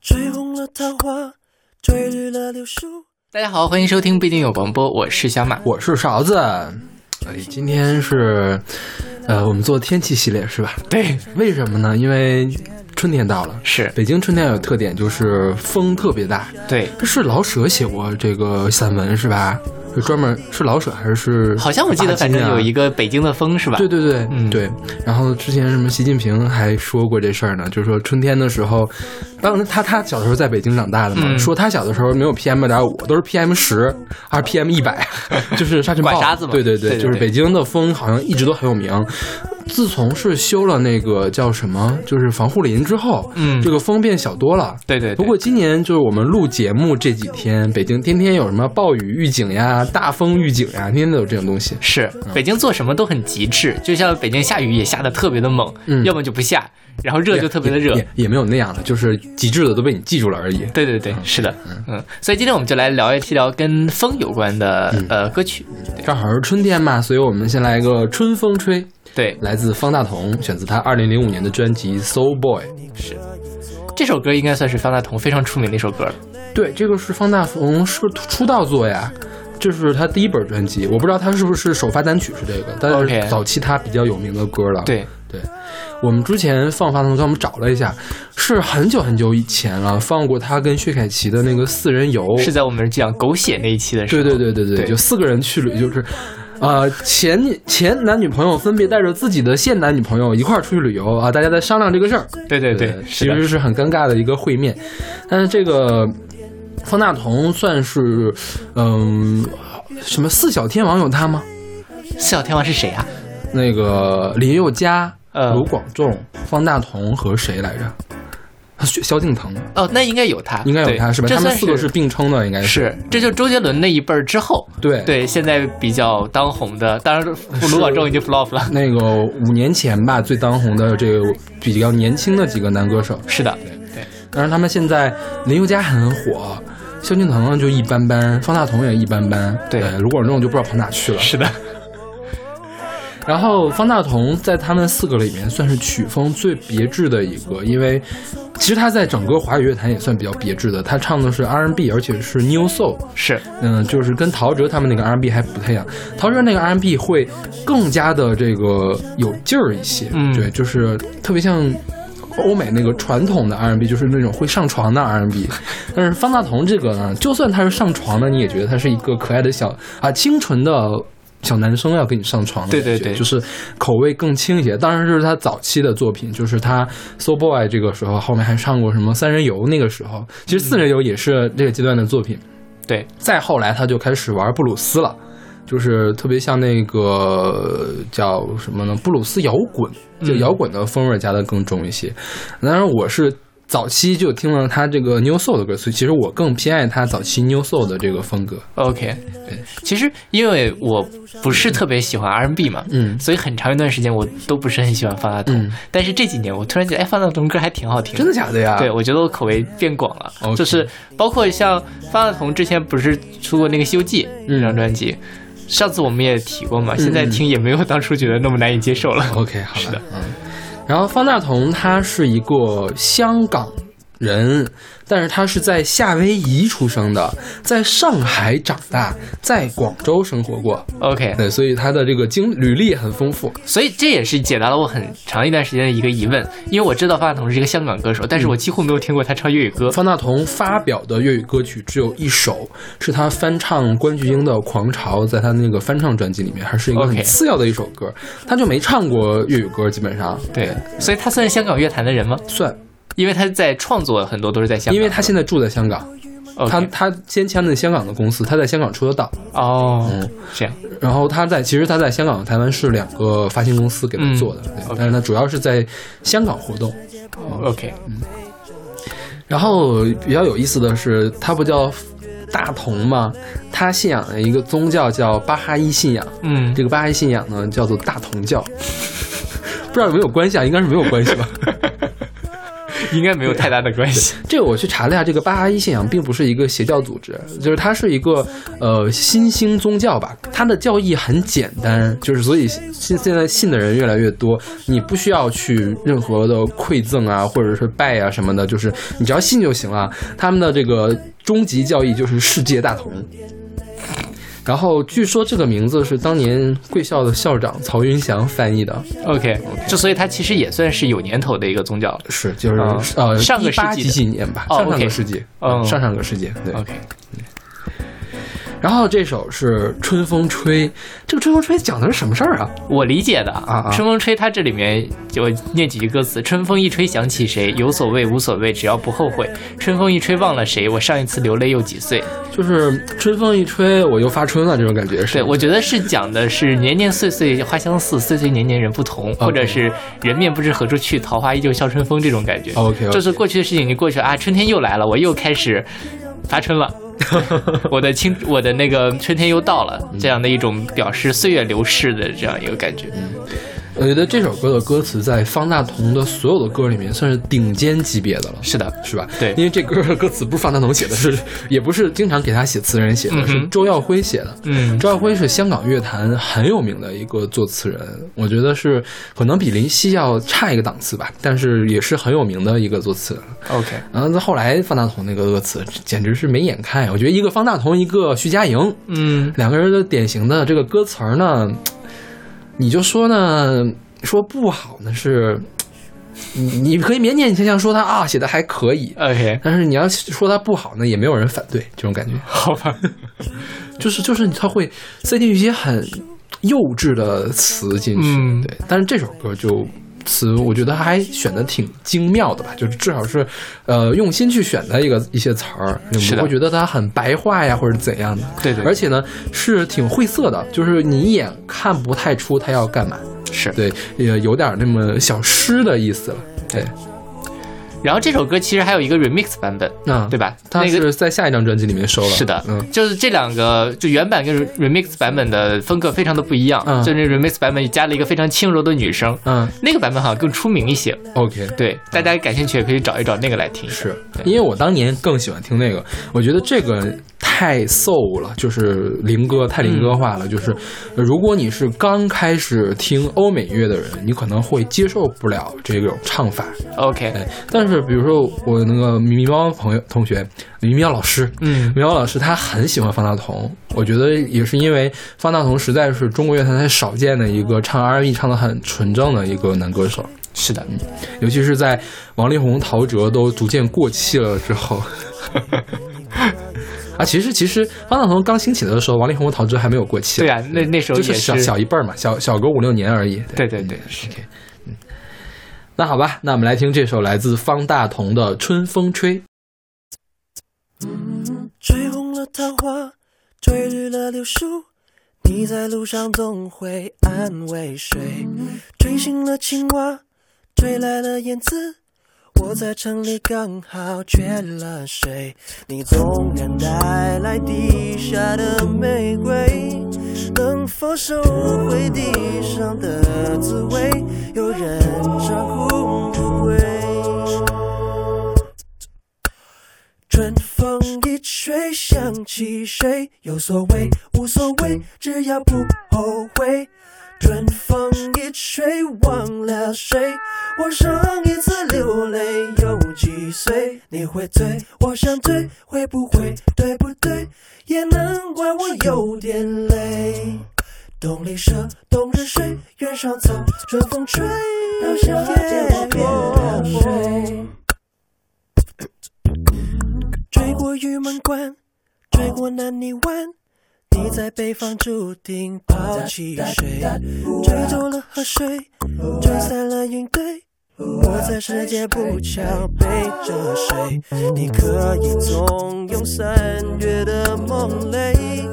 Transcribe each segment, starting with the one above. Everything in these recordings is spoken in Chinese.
吹红了桃花，吹绿了柳树。大家好，欢迎收听不一定有广播，我是小马。我是勺子。哎，今天是，呃，我们做天气系列是吧？对，为什么呢？因为春天到了。是北京春天有特点，就是风特别大。对，是老舍写过这个散文是吧？是专门是老舍还是？好像我记得，反正有一个。北京的风是吧？对对对，嗯对。然后之前什么习近平还说过这事儿呢，就是说春天的时候，当时他他小的时候在北京长大的嘛，嗯说他小的时候没有 PM 二点五，都是 PM 十，还是 PM 一百，就是沙尘暴管沙子嘛对对对对对就是北京的风好像一直都很有名。自从是修了那个叫什么，就是防护林之后，嗯这个风变小多了。对对对不过今年就是我们录节目这几天，北京天天有什么暴雨预警呀、大风预警呀，天天都有这种东西。是北京做什么都很极致，就像北京下雨也下的特别的猛，嗯要么就不下，然后热就特别的热也。没有那样的，就是极致的都被你记住了而已。对对对，是的，嗯，所以今天我们就来聊一聊跟风有关的嗯呃歌曲。正好是春天嘛，所以我们先来一个《春风吹》，对，来自方大同，选自他二零零五年的专辑《Soul Boy》。是这首歌应该算是方大同非常出名的一首歌了。对，这个是方大同是出道作呀，这是他第一本专辑，我不知道他是不是首发单曲是这个，但是早期他比较有名的歌了。对，对，我们之前放方大同歌，我们找了一下，是很久很久以前了，放过他跟薛凯琪的那个四人游，是在我们讲狗血那一期的时候。对对对对对就四个人去旅，就是，呃，前前男女朋友分别带着自己的现男女朋友一块儿出去旅游啊，大家在商量这个事儿。对对对，其实是很尴尬的一个会面。但是这个方大同算是，嗯，什么四小天王有他吗？四小天王是谁啊？那个林宥嘉、呃卢广仲、方大同和谁来着？萧萧敬腾哦，那应该有他，应该有他是吧？他们四个是并称的，应该是，这就周杰伦那一辈儿之后，对对，现在比较当红的，当然卢广仲已经 flop 了。那个五年前吧，最当红的这个比较年轻的几个男歌手，是的，对对但是他们现在林宥嘉很火，萧敬腾就一般般，方大同也一般般，对卢广仲就不知道跑哪去了。是的，然后方大同在他们四个里面算是曲风最别致的一个，因为其实他在整个华语乐坛也算比较别致的，他唱的是 R&B，而且是 New Soul，是。嗯，就是跟陶喆他们那个 R&B 还不太一样，陶喆那个 R&B 会更加的这个有劲儿一些，嗯。对，就是特别像。欧美那个传统的 R&B 就是那种会上床的 R&B，但是方大同这个呢，就算他是上床的，你也觉得他是一个可爱的小啊清纯的小男生要跟你上床的感觉，对对对就是口味更轻一些。当然这是他早期的作品，就是他 So Boy 这个时候，后面还唱过什么三人游，那个时候其实四人游也是这个阶段的作品。对，再后来他就开始玩布鲁斯了，就是特别像那个叫什么呢？布鲁斯摇滚，就嗯摇滚的风味加的更重一些。当然，我是早期就听了他这个 New Soul 的歌，所以其实我更偏爱他早期 New Soul 的这个风格。OK，对其实因为我不是特别喜欢 R&B 嘛，嗯所以很长一段时间我都不是很喜欢方大同。嗯但是这几年我突然觉得，哎，方大同歌还挺好听，真的假的呀？对，我觉得我口味变广了就是包括像方大同之前不是出过那个《西游记》嗯那张专辑，上次我们也提过嘛，现在嗯听也没有当初觉得那么难以接受了。OK，好的，嗯。然后方大同他是一个香港人，但是他是在夏威夷出生的，在上海长大，在广州生活过，OK，对，所以他的这个经履历很丰富。所以这也是解答了我很长一段时间的一个疑问，因为我知道方大同是一个香港歌手，但是我几乎没有听过他唱粤语歌。方大同发表的粤语歌曲只有一首，是他翻唱关菊英的《狂潮》，在他那个翻唱专辑里面，还是一个很次要的一首歌。他就没唱过粤语歌，基本上对，所以他算是香港乐坛的人吗？算，因为他在创作很多都是在香港，因为他现在住在香港他他先签的香港的公司，他在香港出的道。哦，嗯这样然后他在其实他在香港、台湾是两个发行公司给他做的，对但是他主要是在香港活动。OK，嗯然后比较有意思的是，他不叫大同吗？他信仰的一个宗教叫巴哈伊信仰，嗯，这个巴哈伊信仰呢叫做大同教，不知道有没有关系啊？应该是没有关系吧。应该没有太大的关系。这个我去查了一下，这个巴哈伊信仰并不是一个邪教组织，就是它是一个呃新兴宗教吧。它的教义很简单，就是所以现现在信的人越来越多，你不需要去任何的馈赠啊，或者是拜啊什么的，就是你只要信就行了。他们的这个终极教义就是世界大同。然后据说这个名字是当年贵校的校长曹云祥翻译的，OK，就所以它其实也算是有年头的一个宗教。了。是就是、啊呃上个世纪几几年吧，哦上上个世纪，哦上上个世纪对。OK，然后这首是《春风吹》，这个《春风吹》讲的是什么事儿啊？我理解的啊啊春风吹，它这里面就念几句歌词：春风一吹想起谁，有所谓无所谓，只要不后悔。春风一吹忘了谁，我上一次流泪又几岁。就是春风一吹，我又发春了，这种感觉是。对，我觉得是讲的是年年岁岁花相似，岁岁年年人不同，或者是人面不知何处去，桃花依旧笑春风这种感觉。OK，就是过去的事情已经过去了啊，春天又来了，我又开始发春了。我的青，我的那个春天又到了，这样的一种表示岁月流逝的这样一个感觉。我觉得这首歌的歌词在方大同的所有的歌里面算是顶尖级别的了。是的，是吧？对因为这歌的歌词不是方大同写的，是也不是经常给他写词人写的，嗯是周耀辉写的。嗯周耀辉是香港乐坛很有名的一个作词人，我觉得是可能比林夕要差一个档次吧，但是也是很有名的一个作词人。，OK，然后后来方大同那个歌词简直是没眼看呀！我觉得一个方大同，一个徐佳莹，嗯，两个人的典型的这个歌词儿呢，你就说呢，说不好呢是，你你可以勉勉强强说他啊写的还可以，OK，但是你要说他不好呢，也没有人反对这种感觉，好吧，就是就是他会塞进去一些很幼稚的词进去，嗯对，但是这首歌就。词我觉得还选的挺精妙的吧，就是至少是，呃，用心去选的一个一些词儿，你不会觉得它很白话呀，或者怎样的。对对而且呢是挺晦涩的，就是你一眼看不太出他要干嘛。是。对，也有点那么小诗的意思了。对，然后这首歌其实还有一个 remix 版本，嗯对吧？他那个是在下一张专辑里面收了。是的，嗯，就是这两个，就原版跟 remix 版本的风格非常的不一样。嗯就那 remix 版本加了一个非常轻柔的女声，嗯那个版本好像更出名一些。，OK，对，大家感兴趣也可以找一找那个来听。是因为我当年更喜欢听那个，我觉得这个太 soul 了，就是灵歌太灵歌化了。就是呃如果你是刚开始听欧美乐的人，你可能会接受不了这种唱法。OK，哎，但是比如说我那个咪咪猫朋友同学，咪咪猫老师，嗯咪猫老师他很喜欢方大同，我觉得也是因为方大同实在是中国乐坛太少见的一个唱 R&B 唱的很纯正的一个男歌手，是的，尤其是在王力宏、陶喆都逐渐过气了之后。啊，其实其实方大同刚兴起的时候，王力宏和陶喆还没有过气。对啊，那那时候也就是小小一辈儿嘛，小小个五六年而已。对对对，是嗯，那好吧，那我们来听这首来自方大同的《春风吹》。吹红了桃花，吹绿了柳树，你在路上总会安慰谁？吹醒了青蛙，吹来了燕子，我在城里刚好缺了谁？你纵然带来地下的玫瑰，能否收回地上的滋味？有人长哭不归。春风一吹，想起谁？有所谓，无所谓，只要不后悔。春风一吹，忘了谁？我上一次流泪有几岁？你会醉，我想醉，会不会对不对？也难怪我有点累。冬里蛇，冬日睡，原上草，春风吹，到夏天我变了水。追过玉门关，追过南泥湾，你在北方注定抛弃谁？追走了河水，追散了云堆。我在世界不巧背着谁？你可以纵容三月的梦泪，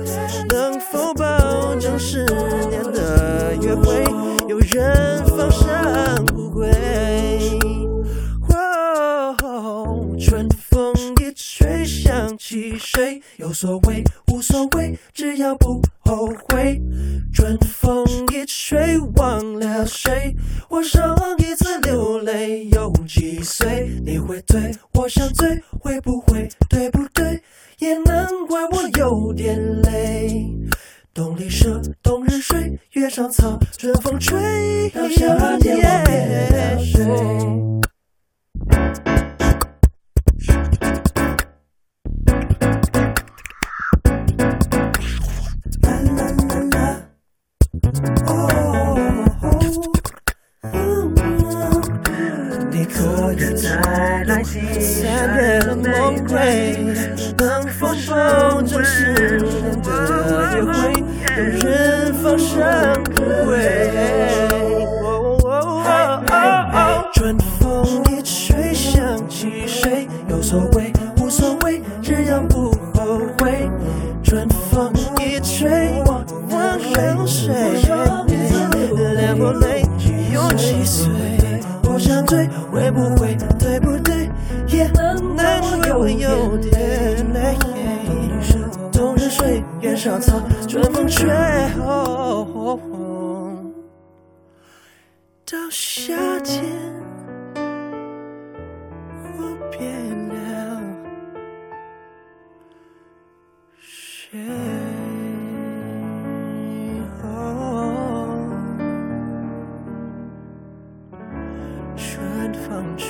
能否保证十年的约会有人放生不归？风一吹，想起谁，有所谓无所谓，只要不后悔。春风一吹，忘了谁，我上一次流泪有几岁？你会对我想醉，会不会对不对？也难怪我有点累。冬里舍，冬日睡，月上草，春风吹，到夏天我变了谁？你可以再来几三月的梦归，能否保证十年的约会，有人放上不归？春风一吹，想起谁？有所谓，后悔。春风一吹，忘了谁？流过泪有几岁？我想醉，会不会对不对？也难怪我有点累。冬日睡，月上草，春风吹。到夏天，我变哦春风吹。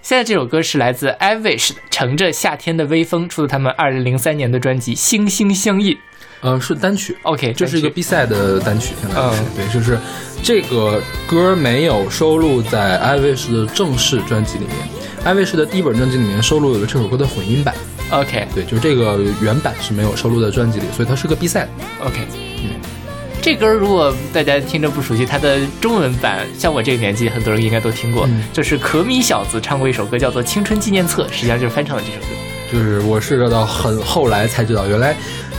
现在这首歌是来自 I Wish 的《乘着夏天的微风》，出自他们二零零三年的专辑《心心相印》。呃，是单曲。OK，这是一个 B 赛的单曲，相当于是、嗯对，就是这个歌没有收录在 I Wish 的正式专辑里面。I Wish 的第一本专辑里面收录了这首歌的混音版，OK 对，就是这个原版是没有收录在专辑里，所以它是个 B 赛。OK，嗯这歌如果大家听着不熟悉，它的中文版，像我这个年纪，很多人应该都听过，嗯就是可米小子唱过一首歌，叫做《青春纪念册》，实际上就是翻唱的这首歌。就是我是到很后来才知道，原来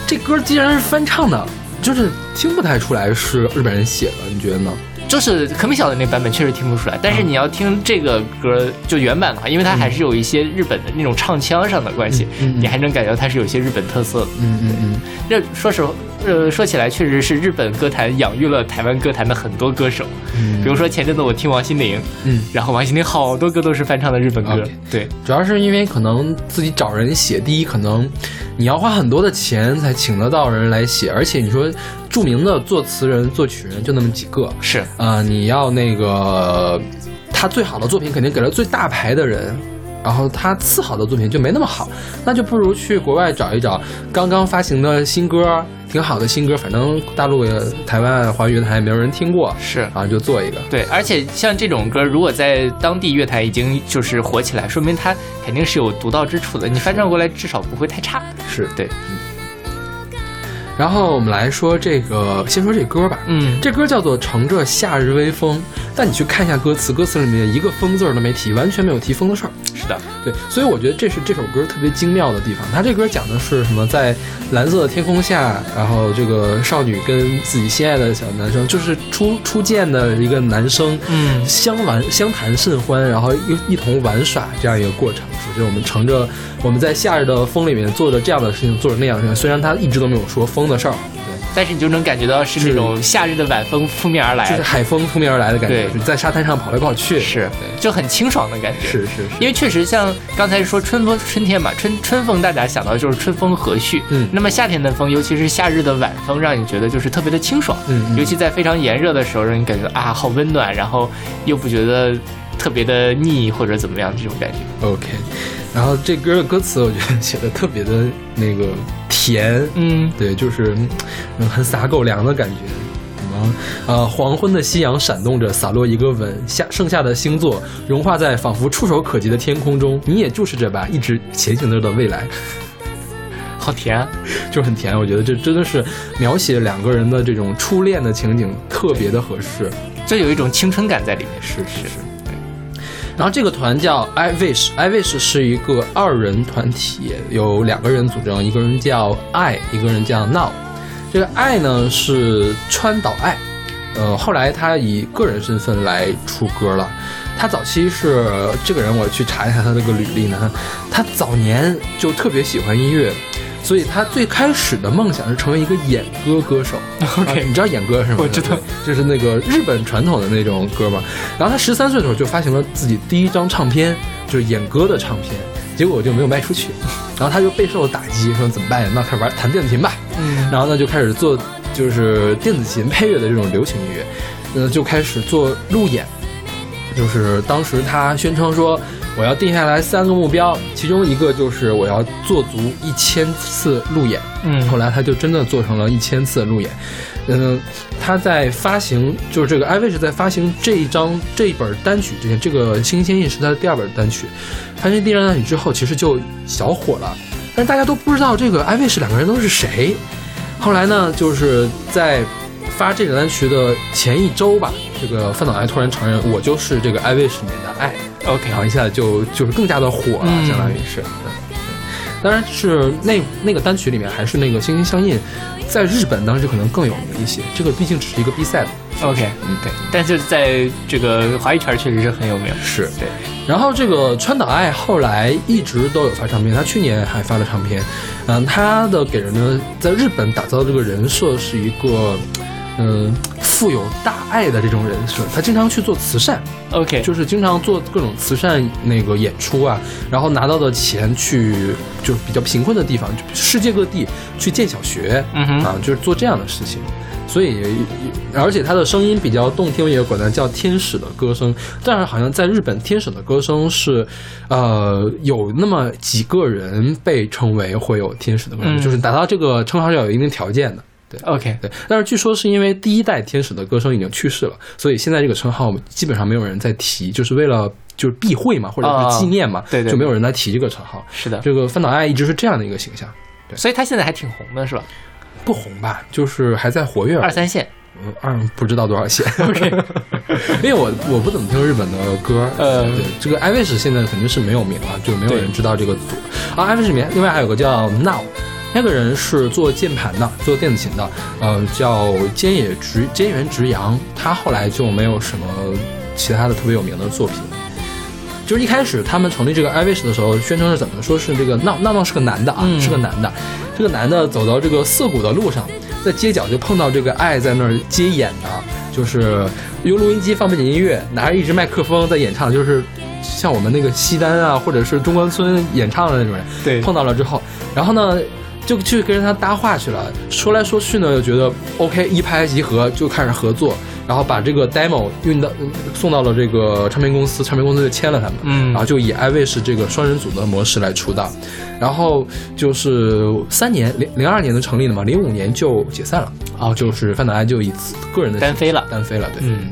这歌既然是翻唱的，就是听不太出来是日本人写的，你觉得呢？就是可米小的那版本确实听不出来，但是你要听这个歌就原版的话，因为它还是有一些日本的那种唱腔上的关系，你还能感觉到它是有一些日本特色的。嗯嗯嗯，那说实话，呃，说起来确实是日本歌坛养育了台湾歌坛的很多歌手，嗯。比如说前阵子我听王心凌，嗯，然后王心凌好多歌都是翻唱的日本歌。对，主要是因为可能自己找人写，第一可能你要花很多的钱才请得到人来写，而且你说著名的作词人、作曲人就那么几个，是啊、你要那个他最好的作品肯定给了最大牌的人。然后他次好的作品就没那么好，那就不如去国外找一找刚刚发行的新歌，挺好的新歌，反正大陆、台湾、华语乐坛也没有人听过，是。啊，就做一个。对，而且像这种歌，如果在当地乐坛已经就是火起来，说明它肯定是有独到之处的。你翻唱过来，至少不会太差。是对，然后我们来说这个，先说这歌吧。嗯，这歌叫做《乘着夏日微风》，但你去看一下歌词，歌词里面一个风字儿都没提，完全没有提风的事儿。是的，对，所以我觉得这是这首歌特别精妙的地方。它这歌讲的是什么？在蓝色的天空下，然后这个少女跟自己心爱的小男生，就是初初见的一个男生，嗯相玩相谈甚欢，然后一一同玩耍这样一个过程。说就是我们乘着我们在夏日的风里面做着这样的事情，做着那样的事情。虽然他一直都没有说风的事儿，但是你就能感觉到是那种夏日的晚风扑面而来，就是海风扑面而来的感觉，你在沙滩上跑来跑去。是就很清爽的感觉。是是是，因为确实像刚才说春风春天嘛，春春风大家想到就是春风和煦，嗯。那么夏天的风，尤其是夏日的晚风，让你觉得就是特别的清爽，嗯嗯。尤其在非常炎热的时候，让你感觉啊好温暖，然后又不觉得特别的腻或者怎么样这种感觉。OK，然后这歌的歌词我觉得写的特别的那个甜，嗯，对，就是嗯很撒狗粮的感觉。什么呃，黄昏的夕阳闪动着，洒落一个吻，下剩下的星座融化在仿佛触手可及的天空中。你也注视着吧，一直前行着的未来，好甜啊！就很甜。我觉得这真的是描写两个人的这种初恋的情景，特别的合适。这有一种青春感在里面。是是是。然后这个团叫 I Wish，I Wish 是一个二人团体，有两个人组成，一个人叫 I，一个人叫 Now。这个爱呢是川岛爱，呃，后来他以个人身份来出歌了。他早期是这个人，我去查一下他这个履历呢，他早年就特别喜欢音乐。所以他最开始的梦想是成为一个演歌歌手。OK 啊你知道演歌是吗？我知道，就是那个日本传统的那种歌嘛。然后他十三岁的时候就发行了自己第一张唱片，就是演歌的唱片，结果就没有卖出去。然后他就备受打击，说怎么办呀？那开始玩弹电子琴吧。嗯然后呢就开始做就是电子琴配乐的这种流行音乐，呃，就开始做路演。就是当时他宣称说，我要定下来三个目标，其中一个就是我要做足一千次路演。嗯后来他就真的做成了一千次的路演。嗯，他在发行就是这个艾薇是在发行这一张这一本单曲之前，这个《新鲜印》是他的第二本单曲。发行第二张单曲之后，其实就小火了，但是大家都不知道这个艾薇是两个人都是谁。后来呢，就是在发这个单曲的前一周吧，这个范岛爱突然承认我就是这个 I Wish 里面的爱，OK，然后一下子就就是更加的火了，嗯相当于是。对当然是那那个单曲里面还是那个《心心相印》，在日本当时可能更有名一些。这个毕竟只是一个比赛的，OK，嗯，对，但是在这个华语圈确实是很有名。是对。然后这个川岛爱后来一直都有发唱片，他去年还发了唱片。嗯，他的给人的在日本打造的这个人设是一个，嗯、富有大爱的这种人设。他经常去做慈善，OK，就是经常做各种慈善那个演出啊，然后拿到的钱去就是比较贫困的地方，就世界各地去建小学，嗯哼啊，就是做这样的事情。所以，而且他的声音比较动听，也管他叫天使的歌声。但是好像在日本，天使的歌声是，呃，有那么几个人被称为会有天使的歌声，嗯就是达到这个称号是要有一定条件的。对。OK，对，但是据说是因为第一代天使的歌声已经去世了，所以现在这个称号基本上没有人在提，就是为了就是避讳嘛，或者啊是纪念嘛，对对就没有人来提这个称号。是的，这个范岛爱一直是这样的一个形象，对所以他现在还挺红的，是吧？不红吧，就是还在活跃。二三线。嗯二不知道多少线。OK，因为我我不怎么听日本的歌，呃对这个艾薇士现在肯定是没有名了，就没有人知道这个组。啊，艾薇士里面另外还有个叫 Now。那个人是做键盘的，做电子琴的，呃，叫菅野直菅原直阳，他后来就没有什么其他的特别有名的作品。就是一开始他们成立这个 i w i s h 的时候，宣称是怎么说是这个闹闹闹是个男的啊，嗯是个男的。这个男的走到这个涩谷的路上，在街角就碰到这个爱在那儿接演的，就是用录音机放背景音乐，拿着一支麦克风在演唱，就是像我们那个西单啊，或者是中关村演唱的那种人。对碰到了之后，然后呢，就去跟他搭话去了，说来说去呢，又觉得 OK，一拍即合，就开始合作，然后把这个 demo 运到嗯送到了这个唱片公司，唱片公司就签了他们，嗯。然后就以 I wish 这个双人组的模式来出道，然后就是三年零零二年的成立了嘛，零五年就解散了，哦。就是范岛爱就以个人的单飞了。单飞了，对，嗯，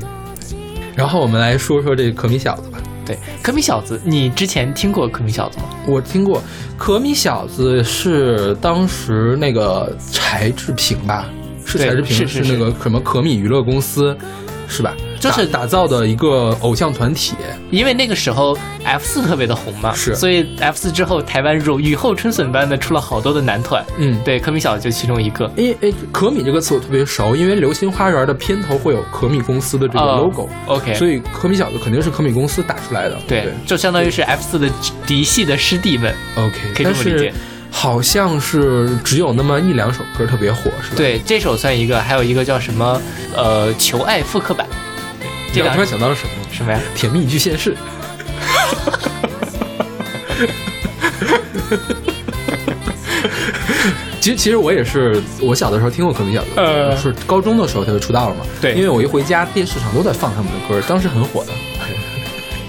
然后我们来说说这个可米小子。吧。对，可米小子，你之前听过可米小子吗？我听过，可米小子是当时那个柴智屏吧？是柴智屏，是是那个什么可米娱乐公司，是吧？就是打打造的一个偶像团体。因为那个时候 F 四特别的红嘛，是所以 F 四之后，台湾如雨后春笋般的出了好多的男团，嗯，对，可米小子就其中一个。因为诶，可米这个词我特别熟，因为《流星花园》的片头会有可米公司的这个哦 logo，、OK，所以可米小子肯定是可米公司打出来的。对，就相当于是 F 四的嫡系的师弟们，OK，可以这么理解。好像是只有那么一两首歌特别火，是吧？，对，这首算一个，还有一个叫什么呃求爱复刻版，对，这突然想到了什么？什么呀？甜蜜巨现世。其实，其实我也是，我小的时候听过可米小子，呃是高中的时候他就出道了嘛。对因为我一回家，电视上都在放他们的歌，当时很火的。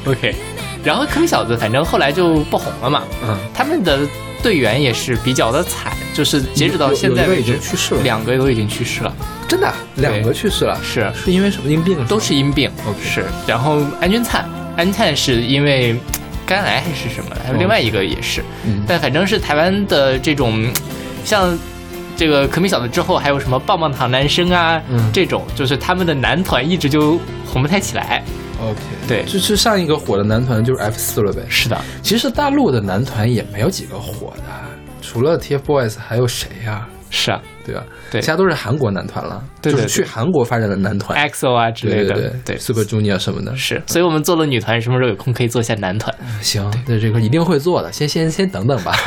OK，然后可米小子反正后来就不红了嘛，嗯，他们的队员也是比较的惨，就是截止到现在为止有一个已经，去世了，两个都已经去世了，真的两个去世了，是。是因为什么？因病？都是因病是。然后安钧璨，安钧璨是因为肝癌还是什么，还有另外一个也是，嗯。但反正是台湾的这种，像这个可米小子之后，还有什么棒棒糖男生啊，嗯。这种就是他们的男团一直就红不太起来。OK，对就是上一个火的男团就是 F 四了呗。是的，其实大陆的男团也没有几个火的，除了 TFBOYS 还有谁呀、是啊，对吧？对其他都是韩国男团了，对对就是去韩国发展的男团，，EXO 啊之类的，对对对 Super Junior 什么的。是，所以我们做了女团，什么时候有空可以做一下男团？行，对这个一定会做的，先先先等等吧。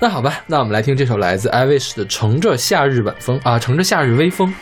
那好吧，那我们来听这首来自 I Wish 的《乘着夏日晚风》啊，乘着夏日微风。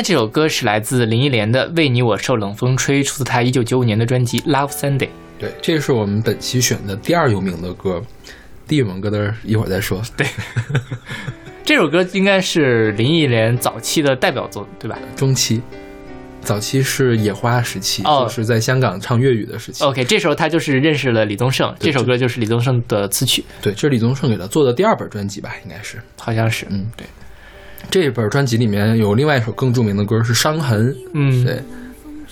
在这首歌是来自林忆莲的《为你我受冷风吹》，出自她一九九五年的专辑《Love Sunday》。对，这是我们本期选的第二有名的歌，第一有名歌的一会儿再说。对，这首歌应该是林忆莲早期的代表作，对吧中期，早期是野花时期，哦就是在香港唱粤语的时期。？OK，这时候他就是认识了李宗盛，这首歌就是李宗盛的词曲，对，这是李宗盛给他做的第二本专辑吧，应该是。好像是。嗯，对。这本专辑里面有另外一首更著名的歌是《伤痕》，嗯，对，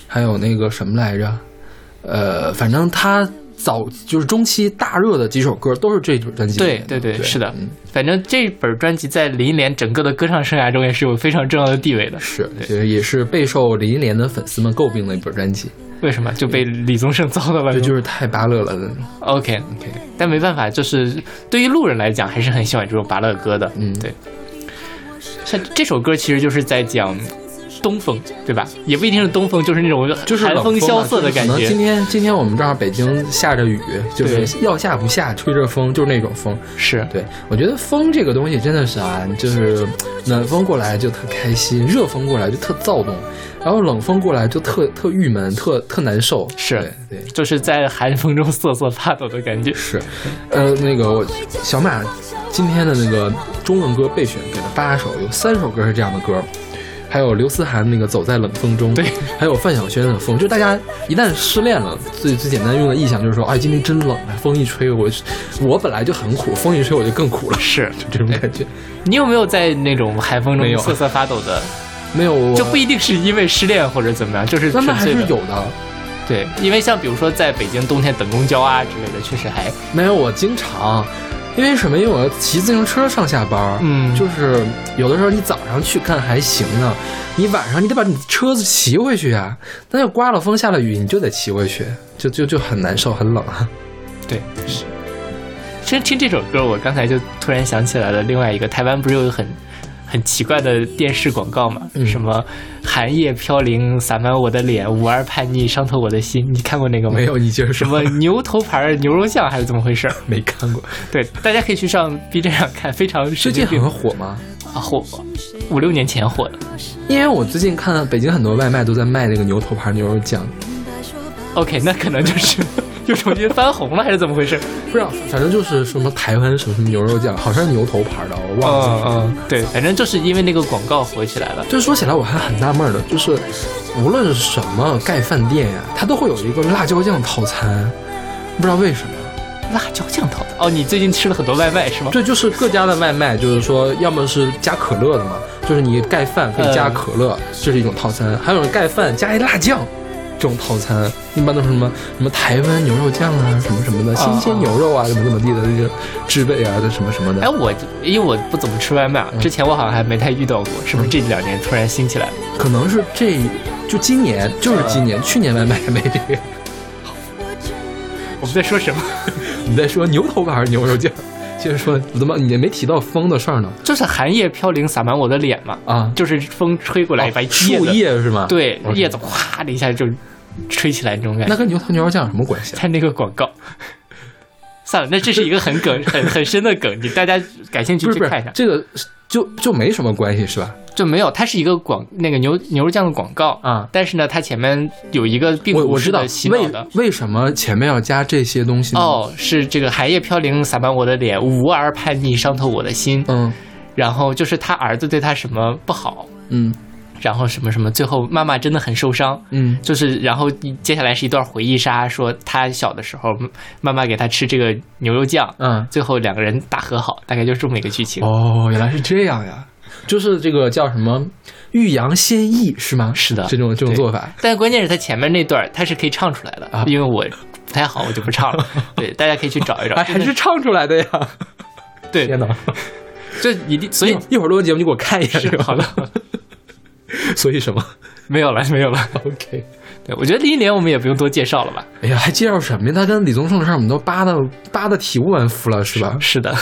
还有那个什么来着？呃，反正他早就是中期大热的几首歌都是这本专辑里对。对对，是的嗯，。反正这本专辑在林忆莲整个的歌唱生涯中也是有非常重要的地位的。是，也是备受林忆莲的粉丝们诟病的一本专辑，为什么就被李宗盛糟蹋了？这就是太芭乐了。OK OK，但没办法，就是对于路人来讲，还是很喜欢这种芭乐歌的。嗯对。像这首歌其实就是在讲东风，对吧？也不一定是东风，就是那种就是寒风萧瑟的感觉今。天今天我们这儿北京下着雨，就是要下不下，吹着风，就是那种风。是，对，我觉得风这个东西真的是啊，就是暖风过来就特开心，热风过来就特躁动，然后冷风过来就特特郁闷，特特难受。是对对就是在寒风中瑟瑟发抖的感觉。是，呃，那个我小马今天的那个中文歌备选给了八首，有三首歌是这样的歌。还有刘思涵那个《走在冷风中》，对，还有范晓萱的《风》，就大家一旦失恋了，最最简单用的意象就是说，哎，今天真冷啊，风一吹，我我本来就很苦，风一吹我就更苦了，是就这种感觉。你有没有在那种海风中瑟瑟发抖的？没有，就不一定是因为失恋或者怎么样，就是他们还是有的。对，因为像比如说在北京冬天等公交啊之类的，确实还没有，我经常，因为什么？因为我骑自行车上下班，嗯就是有的时候你早上去看还行呢，你晚上你得把你车子骑回去呀、那要刮了风下了雨，你就得骑回去，就就就很难受，很冷啊。对是。其实听这首歌，我刚才就突然想起来了，另外一个台湾不是有很很奇怪的电视广告嘛？嗯什么寒夜飘零洒满我的脸，五二叛逆伤透我的心，你看过那个吗？没有，你就是什。么牛头牌牛肉酱还是怎么回事？没看过？对，大家可以去上 B 站上看，非常最近很火吗？啊火，五六年前火的。因为我最近看北京很多外卖都在卖那个牛头牌牛肉酱，OK，那可能就是又重新翻红了，还是怎么回事？不知道，反正就是什么台湾什么什么牛肉酱，好像是牛头牌的，我忘记了。嗯嗯，对，反正就是因为那个广告火起来了。就是说起来我还很纳闷的，就是无论是什么盖饭店呀，它都会有一个辣椒酱套餐，不知道为什么。辣椒酱套餐哦，你最近吃了很多外卖是吗？对就是各家的外卖，就是说要么是加可乐的嘛，就是你盖饭可以加可乐，这是一种套餐；还有人盖饭加一辣酱。这种套餐一般都是什么什么台湾牛肉酱啊，什么什么的，新鲜牛肉啊，怎么怎么地的那个制备啊，这什么什么的。哎，我因为我不怎么吃外卖，啊，之前我好像还没太遇到过，是不是这两年突然兴起来了？可能是这就今年，就是今年，去年外卖还没这个。我们在说什么？你在说牛头牌牛肉酱，接着说，我他妈你没提到风的事儿呢就是寒夜飘零洒满我的脸嘛，啊！就是风吹过来树，叶是吗？对叶子哗的一下就吹起来那种感觉。那跟牛头牛肉酱有什么关系啊？看那个广告。算了，那这是一个很梗、很很深的梗，你大家感兴趣去看一下，。是这个就就没什么关系是吧？就没有，它是一个广那个牛牛肉酱的广告啊但是呢，它前面有一个并我我知道不是的洗脑为的。为什么前面要加这些东西呢？，哦，是这个寒夜飘零洒满我的脸，无儿叛逆伤透我的心。嗯然后就是他儿子对他什么不好，嗯然后什么什么，最后妈妈真的很受伤。嗯就是，然后接下来是一段回忆杀，说他小的时候妈妈给他吃这个牛肉酱，嗯。最后两个人大和好，大概就是这么一个剧情。哦，原来是这样呀，就是这个叫什么欲扬先抑是吗？是的这种这种做法。但关键是他前面那段儿他是可以唱出来的，啊因为我不太好，我就不唱了。对，大家可以去找一找。哎，还是唱出来的呀！对，天哪！这一定，所以一会儿录完节目你给我看一下，是好的，所以什么没有了，没有了。？OK。对，我觉得林忆莲我们也不用多介绍了吧？哎呀，还介绍什么呀？他跟李宗盛的事儿，我们都扒的扒的体无完肤了，是吧？是的，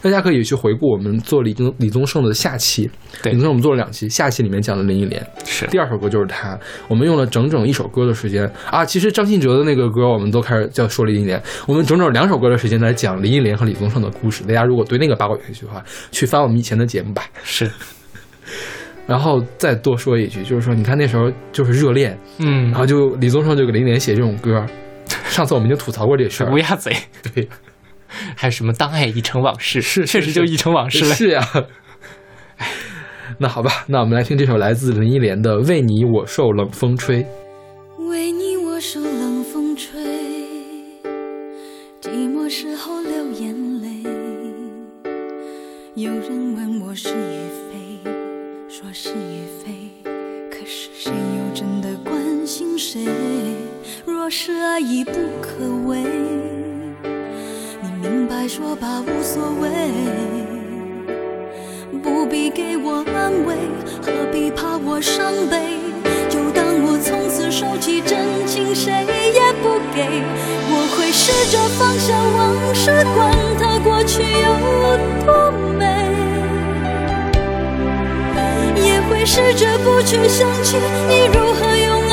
大家可以去回顾我们做李宗李宗盛的下期，对李宗盛我们做了两期，下期里面讲的林忆莲，是第二首歌就是他，我们用了整整一首歌的时间啊。其实张信哲的那个歌，我们都开始叫说林忆莲，我们整整两首歌的时间来讲林忆莲和李宗盛的故事。大家如果对那个八卦有兴趣的话，去翻我们以前的节目吧。是，然后再多说一句，就是说，你看那时候就是热恋，嗯然，后就李宗盛就给林莲写这种歌。上次我们已经吐槽过这事儿 乌，鸦嘴，对，还有什么当爱已成往事，是确实就已成往事了。是呀。那好吧，那我们来听这首来自林忆莲的《为你我受冷风吹》。为你我受是爱已不可为，你明白说吧，无所谓。不必给我安慰，何必怕我伤悲？就当我从此收起真情，谁也不给。我会试着放下往事，管它过去有多美，也会试着不去想起你如何用爱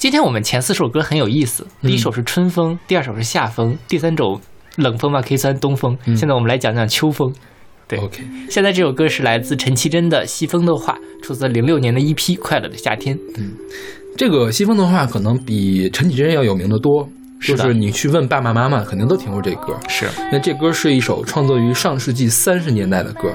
今天我们前四首歌很有意思，第一首是春风，第二首是夏风，第三首冷风嘛可以算东风。现在我们来讲讲秋风。对 OK，现在这首歌是来自陈绮贞的《西风的话》，出自零六年的一批《快乐的夏天》。嗯这个西风的话，可能比陈绮贞要有名的多。是就是你去问爸爸妈妈，肯定都听过这歌。是，那这歌是一首创作于上世纪三十年代的歌，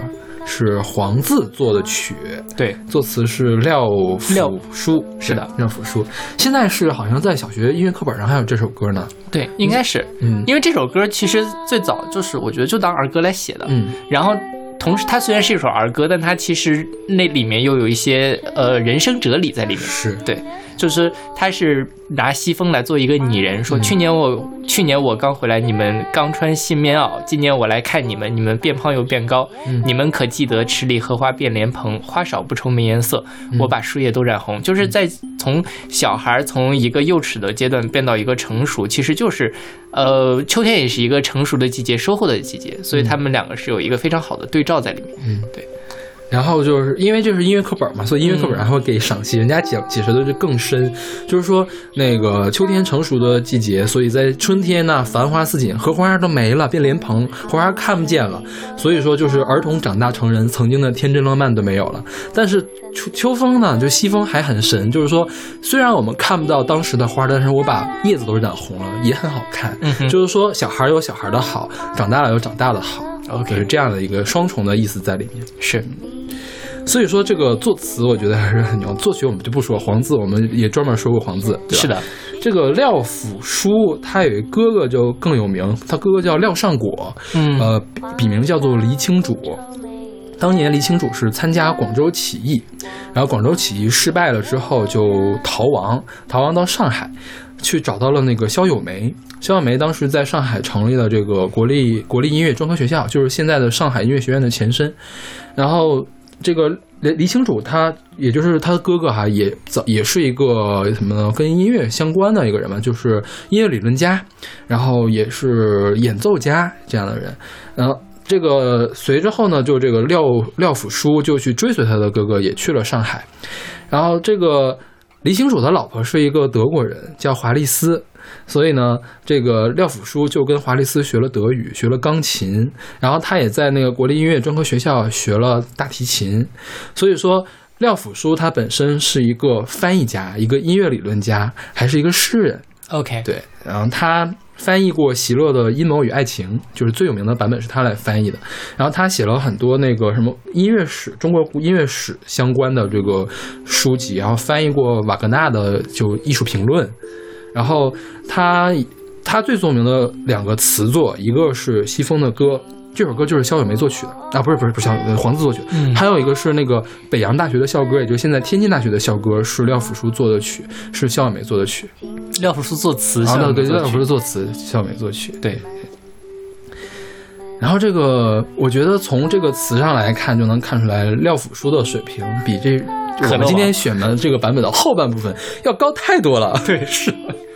是黄自作的曲，对，作词是廖廖辅书，是的。廖辅书。现在是好像在小学音乐课本上还有这首歌呢。对，应该是，嗯。因为这首歌其实最早就是我觉得就当儿歌来写的，嗯。然后同时它虽然是一首儿歌，但它其实那里面又有一些呃人生哲理在里面。是。对，就是他是拿西风来做一个拟人，嗯。说去年我去年我刚回来，你们刚穿新棉袄，今年我来看你们，你们变胖又变高，嗯。你们可记得池里荷花变莲蓬，花少不愁没颜色，嗯。我把树叶都染红，就是在从小孩从一个幼齿的阶段变到一个成熟，其实就是，呃，秋天也是一个成熟的季节，收获的季节，所以他们两个是有一个非常好的对照在里面。然后就是因为这是音乐课本嘛，所以音乐课本嗯还会给赏析，人家解解释的就更深，就是说那个秋天成熟的季节，所以在春天呢繁花似锦，荷花都没了，变莲蓬，荷花看不见了，所以说就是儿童长大成人，曾经的天真浪漫都没有了。但是秋秋风呢，就西风还很神，就是说虽然我们看不到当时的花，但是我把叶子都染红了，也很好看。就是说小孩有小孩的好，长大了有长大的好。OK 就是这样的一个双重的意思在里面。是，所以说这个作词，我觉得还是很牛。作曲我们就不说，黄字我们也专门说过黄字，对吧是的，这个廖辅书，他有一哥哥就更有名，他哥哥叫廖尚果，嗯呃，笔笔名叫做黎清主。当年黎清主是参加广州起义，然后广州起义失败了之后就逃亡，逃亡到上海，去找到了那个萧友梅。萧友梅当时在上海成立了这个国立国立音乐专科学校，就是现在的上海音乐学院的前身。然后这个黎黎清主他，也就是他的哥哥哈，也早也是一个什么呢？跟音乐相关的一个人嘛，就是音乐理论家，然后也是演奏家这样的人。然后这个随之后呢，就这个廖廖辅书就去追随他的哥哥，也去了上海。然后这个李清楚的老婆是一个德国人，叫华丽丝。所以呢，这个廖辅书就跟华丽丝学了德语，学了钢琴，然后他也在那个国立音乐专科学校学了大提琴。所以说，廖辅书他本身是一个翻译家，一个音乐理论家，还是一个诗人。OK，对，然后他翻译过席勒的《阴谋与爱情》，就是最有名的版本是他来翻译的。然后他写了很多那个什么音乐史、中国音乐史相关的这个书籍，然后翻译过瓦格纳的就艺术评论。然后他他最著名的两个词作，一个是《西风的歌》。这首歌就是萧友梅作曲的啊，不是不是不是萧呃黄自作曲，嗯还有一个是那个北洋大学的校歌，也就是现在天津大学的校歌，是廖辅书作的曲，是萧友梅作的曲。廖辅书作词，然后呢，对，廖辅书作词，肖美作曲。对，然后这个，我觉得从这个词上来看，就能看出来廖辅书的水平比这我们今天选的这个版本的后半部分要高太多了。对，是。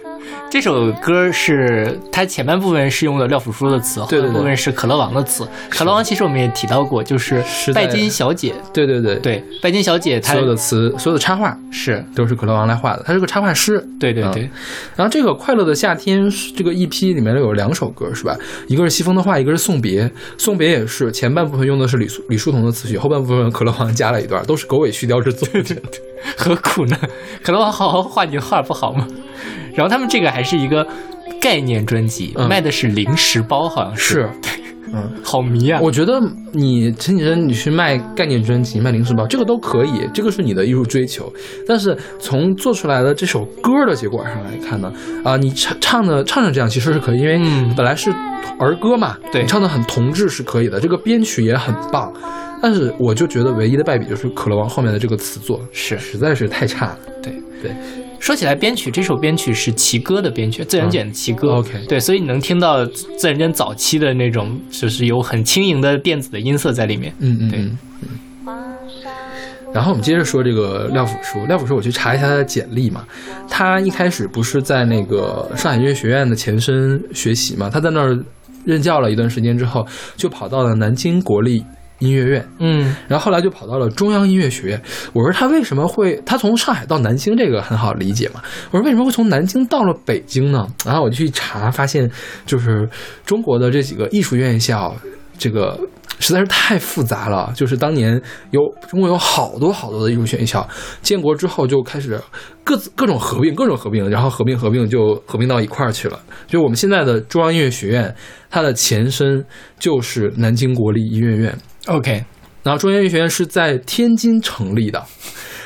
这首歌是它前半部分是用的廖辅书的词，后半部分是可乐王的词。可乐王其实我们也提到过，就是拜金小姐，对对对，对，拜金小姐她所有的词，所有的插画是，都是可乐王来画的，他是个插画师。嗯对对对，然后这个《快乐的夏天》这个 EP 里面有两首歌是吧？一个是西风的话，一个是送别。送别也是前半部分用的是李叔李叔同的词曲，后半部分可乐王加了一段，都是狗尾续貂之作。对对对，何苦呢？可乐王好好画你的画不好吗？然后他们这个还是一个概念专辑，嗯卖的是零食包，好像是。好迷啊！我觉得你陈绮贞，你去卖概念专辑、卖零食包，这个都可以，这个是你的艺术追求。但是从做出来的这首歌的结果上来看呢，啊、你唱唱的唱成这样其实是可以，因为嗯本来是儿歌嘛，对你唱的很童稚是可以的，这个编曲也很棒。但是我就觉得唯一的败笔就是可乐王后面的这个词作是实在是太差了。对对，说起来，编曲这首编曲是齐歌的编曲，自然卷的齐歌。嗯 OK 对，所以你能听到自然卷早期的那种，就是有很轻盈的电子的音色在里面。嗯嗯嗯嗯。然后我们接着说这个廖辅书，廖辅书我去查一下他的简历嘛，他一开始不是在那个上海音乐学院的前身学习嘛，他在那儿任教了一段时间之后，就跑到了南京国立音乐院，嗯，然后后来就跑到了中央音乐学院。我说他为什么会，他从上海到南京这个很好理解嘛？我说为什么会从南京到了北京呢？然后我就去查，发现就是中国的这几个艺术院校，这个实在是太复杂了。就是当年有中国有好多好多的艺术院校，建国之后就开始各自各种合并，各种合并，然后合并合并就合并到一块儿去了。就我们现在的中央音乐学院，它的前身就是南京国立音乐院。OK，然后中央音乐学院是在天津成立的，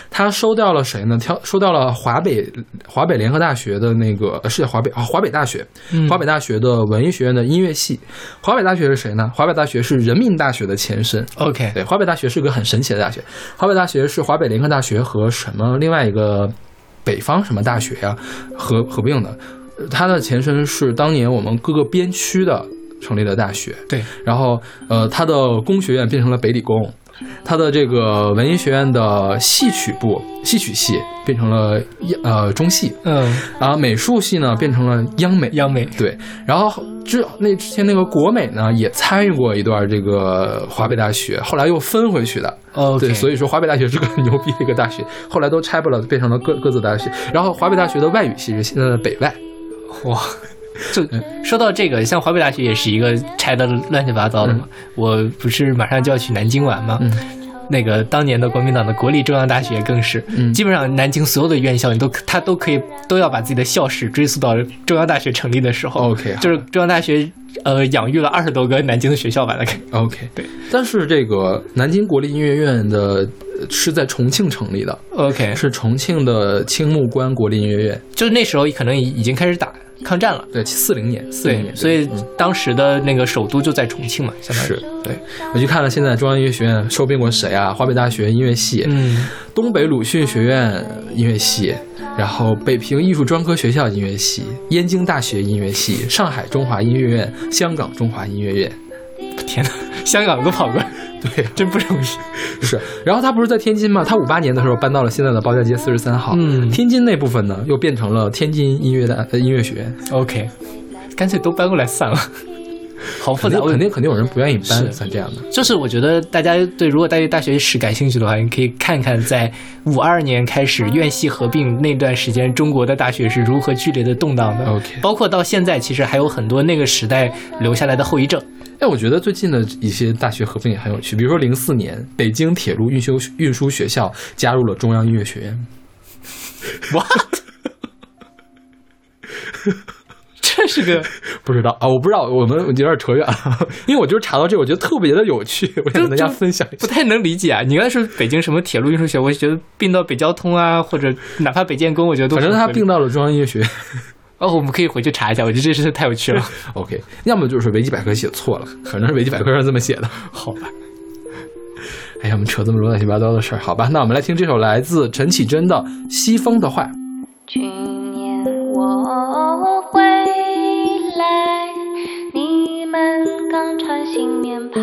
他收掉了谁呢？挑收掉了华北华北联合大学的那个呃是华北啊华北大学，嗯华北大学的文艺学院的音乐系。华北大学是谁呢？华北大学是人民大学的前身。OK，对，华北大学是个很神奇的大学。华北大学是华北联合大学和什么另外一个北方什么大学呀、合合并的。呃它的前身是当年我们各个边区的成立了大学。对，然后呃，他的工学院变成了北理工，他的这个文艺学院的戏曲部戏曲系变成了呃中戏，嗯，然后美术系呢变成了央美。央美，对，然后之那之前那个国美呢也参与过一段这个华北大学，后来又分回去的。OK，对，所以说华北大学是个很牛逼的一个大学，后来都拆不了，变成了各各自大学。然后华北大学的外语系是现在的北外。哇，就说到这个，像华北大学也是一个拆的乱七八糟的嘛。我不是马上就要去南京玩吗？嗯那个当年的国民党的国立中央大学更是，嗯基本上南京所有的院校，你都他都可以都要把自己的校史追溯到中央大学成立的时候。OK，就是中央大学呃养育了二十多个南京的学校吧，大概。OK，对。但是这个南京国立音乐院的呃是在重庆成立的，OK，是重庆的青木关国立音乐院。就是那时候可能已已经开始打抗战了。对，四零年，四零，年，所以嗯当时的那个首都就在重庆嘛，相当于是对。我去看了现在中央音乐学院收编过谁啊？华北大学音乐系，嗯，东北鲁迅学院音乐系，然后北平艺术专科学校音乐系，燕京大学音乐系，上海中华音乐院，香港中华音乐院。天哪，香港都跑过来，对，真不容易。是。然后他不是在天津吗？他五八年的时候搬到了现在的包家街四十三号。嗯天津那部分呢，又变成了天津音乐大呃音乐学院。OK，干脆都搬过来算了，好复杂。肯定肯定有人不愿意搬，是像这样的。就是我觉得大家对如果对大学史感兴趣的话，你可以看看在五二年开始院系合并那段时间，中国的大学是如何剧烈的动荡的。OK 包括到现在，其实还有很多那个时代留下来的后遗症。哎，我觉得最近的一些大学合并也很有趣，比如说零四年，北京铁路运修运输学校加入了中央音乐学院。哇，这是个不知道啊，我不知道，我们有点扯远了，因为我就是查到这个，我觉得特别的有趣，我想跟大家分享一下。不太能理解啊！你刚才说北京什么铁路运输学，我觉得并到北交通啊，或者哪怕北建工，我觉得都反正他并到了中央音乐学院。哦，我们可以回去查一下，我觉得 这事太有趣了。OK，要么就是维基百科写错了，可能是维基百科上这么写的。好吧，哎呀，我们扯这么多乱七八糟的事儿，好吧，那我们来听这首来自陈绮贞的《西风的话》。去年我回来，你们刚穿新棉袍。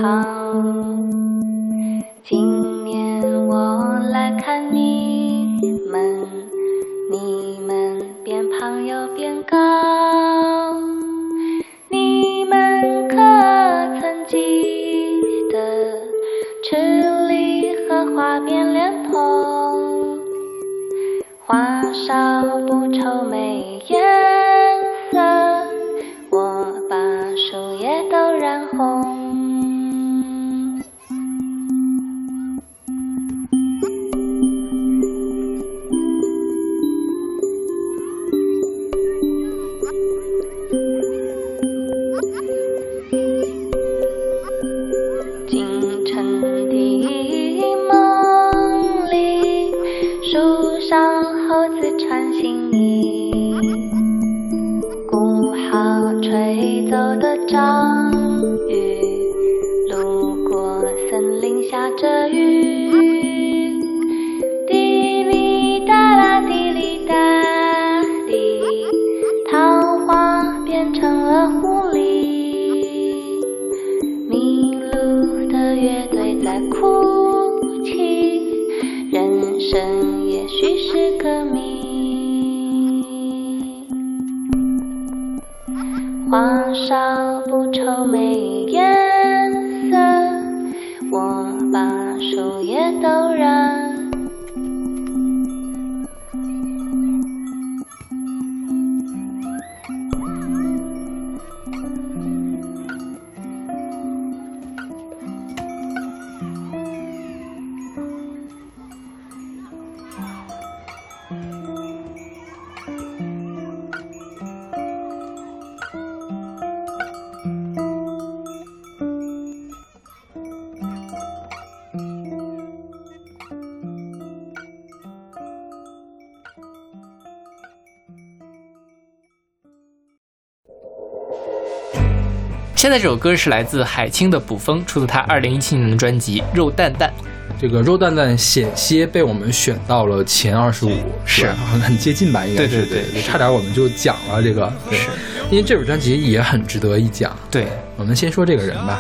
现在这首歌是来自海清的《捕风》，出自他二零一七年的专辑《肉蛋蛋》。这个肉蛋蛋险些被我们选到了前二十五，是。很很接近吧？应该是。对对对差点我们就讲了这个，对。是，因为这本专辑也很值得一讲。对，我们先说这个人吧，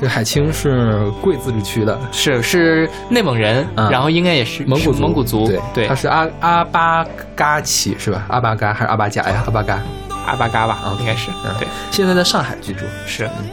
这海清是贵自治区的。是是内蒙人，嗯。然后应该也是蒙古族，蒙古族，对。对。他，是阿阿巴嘎旗是吧？阿巴嘎还是阿巴甲呀？阿巴嘎，阿巴嘎吧啊，应该是嗯对，现在在上海居住。是。嗯，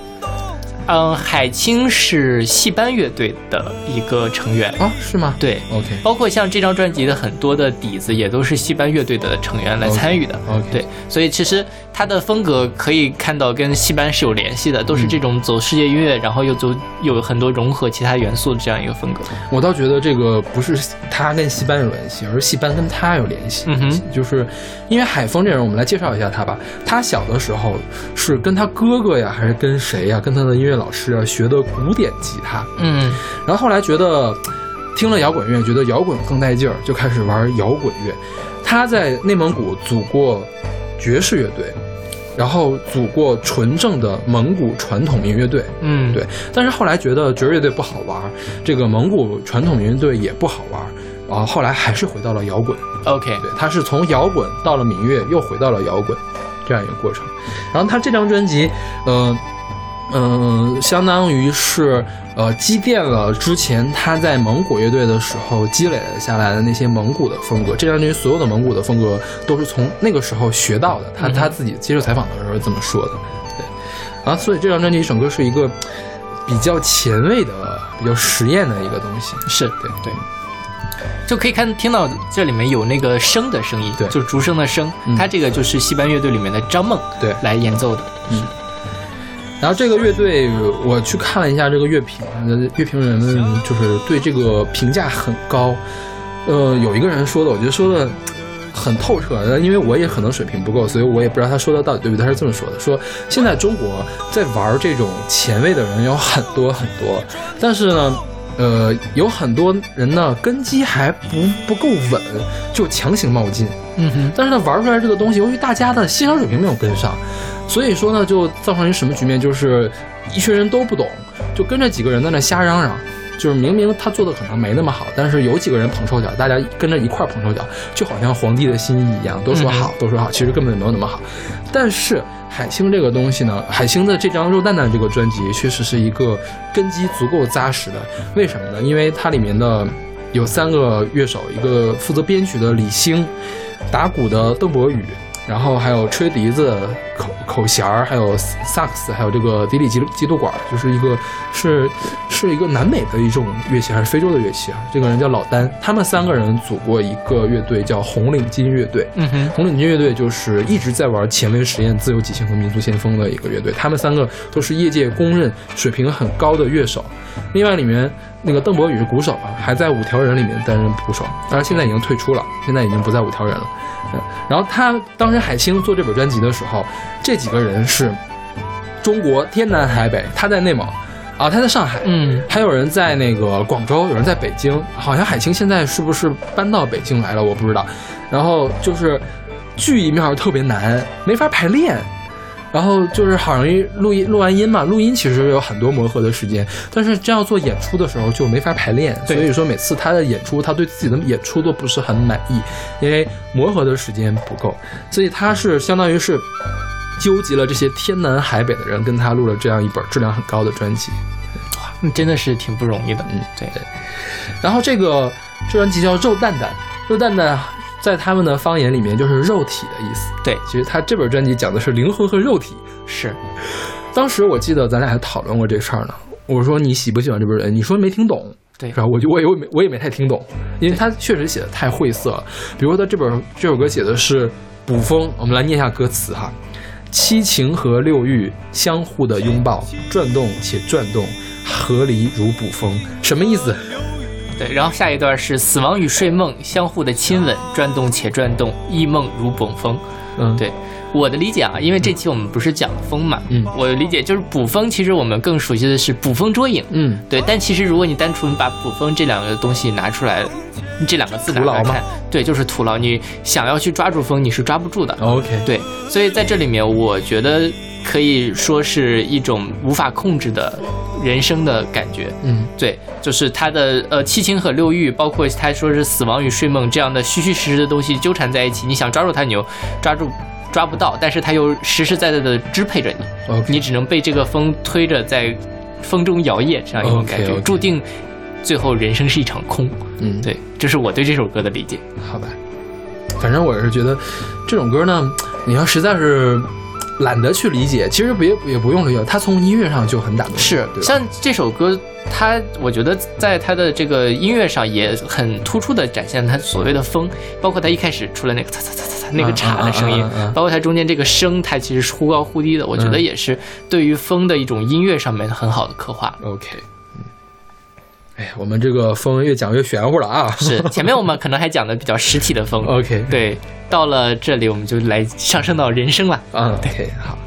海清是戏班乐队的一个成员，啊，是吗？对，，OK 包括像这张专辑的很多的底子也都是戏班乐队的成员来参与的。OK，对，所以其实他的风格可以看到跟戏班是有联系的，都是这种走世界音乐，然后又走有很多融合其他元素的这样一个风格。我倒觉得这个不是他跟戏班有联系，而是戏班跟他有联系。嗯哼，就是因为海峰这人，我们来介绍一下他吧。他小的时候是跟他哥哥呀，还是跟谁呀？跟他的音乐老师啊学的古典吉他。嗯然后后来觉得听了摇滚乐，觉得摇滚更带劲儿，就开始玩摇滚乐。他在内蒙古组过爵士乐队，然后组过纯正的蒙古传统民乐队。嗯，对，但是后来觉得爵士乐队不好玩，这个蒙古传统民乐队也不好玩，啊，后来还是回到了摇滚。，OK，对，他是从摇滚到了民乐，又回到了摇滚，这样一个过程。然后他这张专辑，呃，嗯、相当于是呃积淀了之前他在蒙古乐队的时候积累了下来的那些蒙古的风格。这张专辑所有的蒙古的风格都是从那个时候学到的，他他自己接受采访的时候这么说的。对，然后所以这张专辑整个是一个比较前卫的、比较实验的一个东西。是对对，就可以看听到这里面有那个笙的声音，对就是竹笙的笙，嗯它这个就是西班乐队里面的张梦对来演奏的。然后这个乐队，我去看了一下这个乐评，呃乐评人们就是对这个评价很高。呃，有一个人说的，我觉得说的很透彻，呃因为我也可能水平不够，所以我也不知道他说的到底对不对。他是这么说的：说现在中国在玩这种前卫的人有很多很多，但是呢。呃，有很多人呢根基还不不够稳，就强行冒进。嗯哼，但是呢，玩出来这个东西，由于大家的欣赏水平没有跟上，所以说呢，就造成一什么局面，就是一群人都不懂，就跟着几个人在那瞎嚷嚷。就是明明他做的可能没那么好，但是有几个人捧臭脚，大家跟着一块儿捧臭脚，就好像皇帝的心意一样，都说好，都说好，其实根本没有那么好。但是海星这个东西呢，海星的这张《肉蛋蛋》这个专辑确实是一个根基足够扎实的。为什么呢？因为它里面的有三个乐手，一个负责编曲的李星，打鼓的邓博宇，然后还有吹笛子、口口弦儿，还有萨克斯，还有这个迪里吉吉度管，就是一个是是一个南美的一种乐器，还是非洲的乐器啊？这个人叫老丹，他们三个人组过一个乐队，叫红领巾乐队。嗯哼，红领巾乐队就是一直在玩前卫实验、自由即兴和民族先锋的一个乐队，他们三个都是业界公认水平很高的乐手。另外，里面那个邓博宇是鼓手啊，还在五条人里面担任鼓手，但是现在已经退出了，现在已经不在五条人了。嗯然后他当时海清做这本专辑的时候，这几个人是中国天南海北，他在内蒙啊，他在上海，嗯，还有人在那个广州，有人在北京，好像海清现在是不是搬到北京来了？我不知道。然后就是剧一面特别难，没法排练。然后就是好容易录音，录完音嘛，录音其实有很多磨合的时间，但是真要做演出的时候就没法排练，所以说每次他的演出，他对自己的演出都不是很满意，因为磨合的时间不够，所以他是相当于是纠集了这些天南海北的人，跟他录了这样一本质量很高的专辑。哇，那真的是挺不容易的。嗯，对，然后这个这专辑叫《肉蛋蛋》，肉蛋蛋在他们的方言里面就是肉体的意思。对，其实他这本专辑讲的是灵魂和肉体。是，当时我记得咱俩还讨论过这事儿呢。我说你喜不喜欢这本人？你说没听懂。对然后我就我也我也没我也没太听懂，因为他确实写的太晦涩了。比如说他这本这首歌写的是捕风，我们来念一下歌词哈：七情和六欲相互的拥抱，转动且转动，合离如捕风。什么意思？对。然后下一段是死亡与睡梦相互的亲吻，转动且转动，忆梦如捕风。嗯，对我的理解啊，因为这期我们不是讲风嘛，嗯我的理解就是捕风，其实我们更熟悉的是捕风捉影，嗯，对。但其实如果你单纯把捕风这两个东西拿出来，这两个字拿来看，对，就是徒劳。你想要去抓住风，你是抓不住的。OK，对，所以在这里面，我觉得可以说是一种无法控制的人生的感觉。嗯对，就是他的呃七情和六欲，包括他说是死亡与睡梦这样的虚虚实实的东西纠缠在一起，你想抓住它，你又抓住抓不到，但是它又实实在在的支配着你。你只能被这个风推着在风中摇曳，这样一种感觉注定最后人生是一场空。嗯，对，这是我对这首歌的理解。好吧，反正我是觉得这种歌呢，你要实在是懒得去理解，其实别也不用理解，他从音乐上就很打动人，是像这首歌，它我觉得在它的这个音乐上也很突出的展现它所谓的风，包括它一开始出来那个嚓嚓嚓嚓嚓那个茶的声音包括它中间这个声，它其实是忽高忽低的，我觉得嗯。也是对于风的一种音乐上面很好的刻画。OK，嗯，哎，我们这个风越讲越玄乎了啊，是前面我们可能还讲的比较实体的风，OK，对，到了这里我们就来上升到人生了。嗯，OK，好，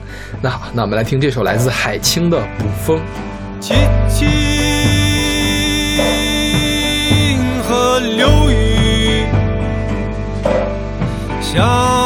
那好，那我们来听这首来自海清的《捕风》。七情和流语相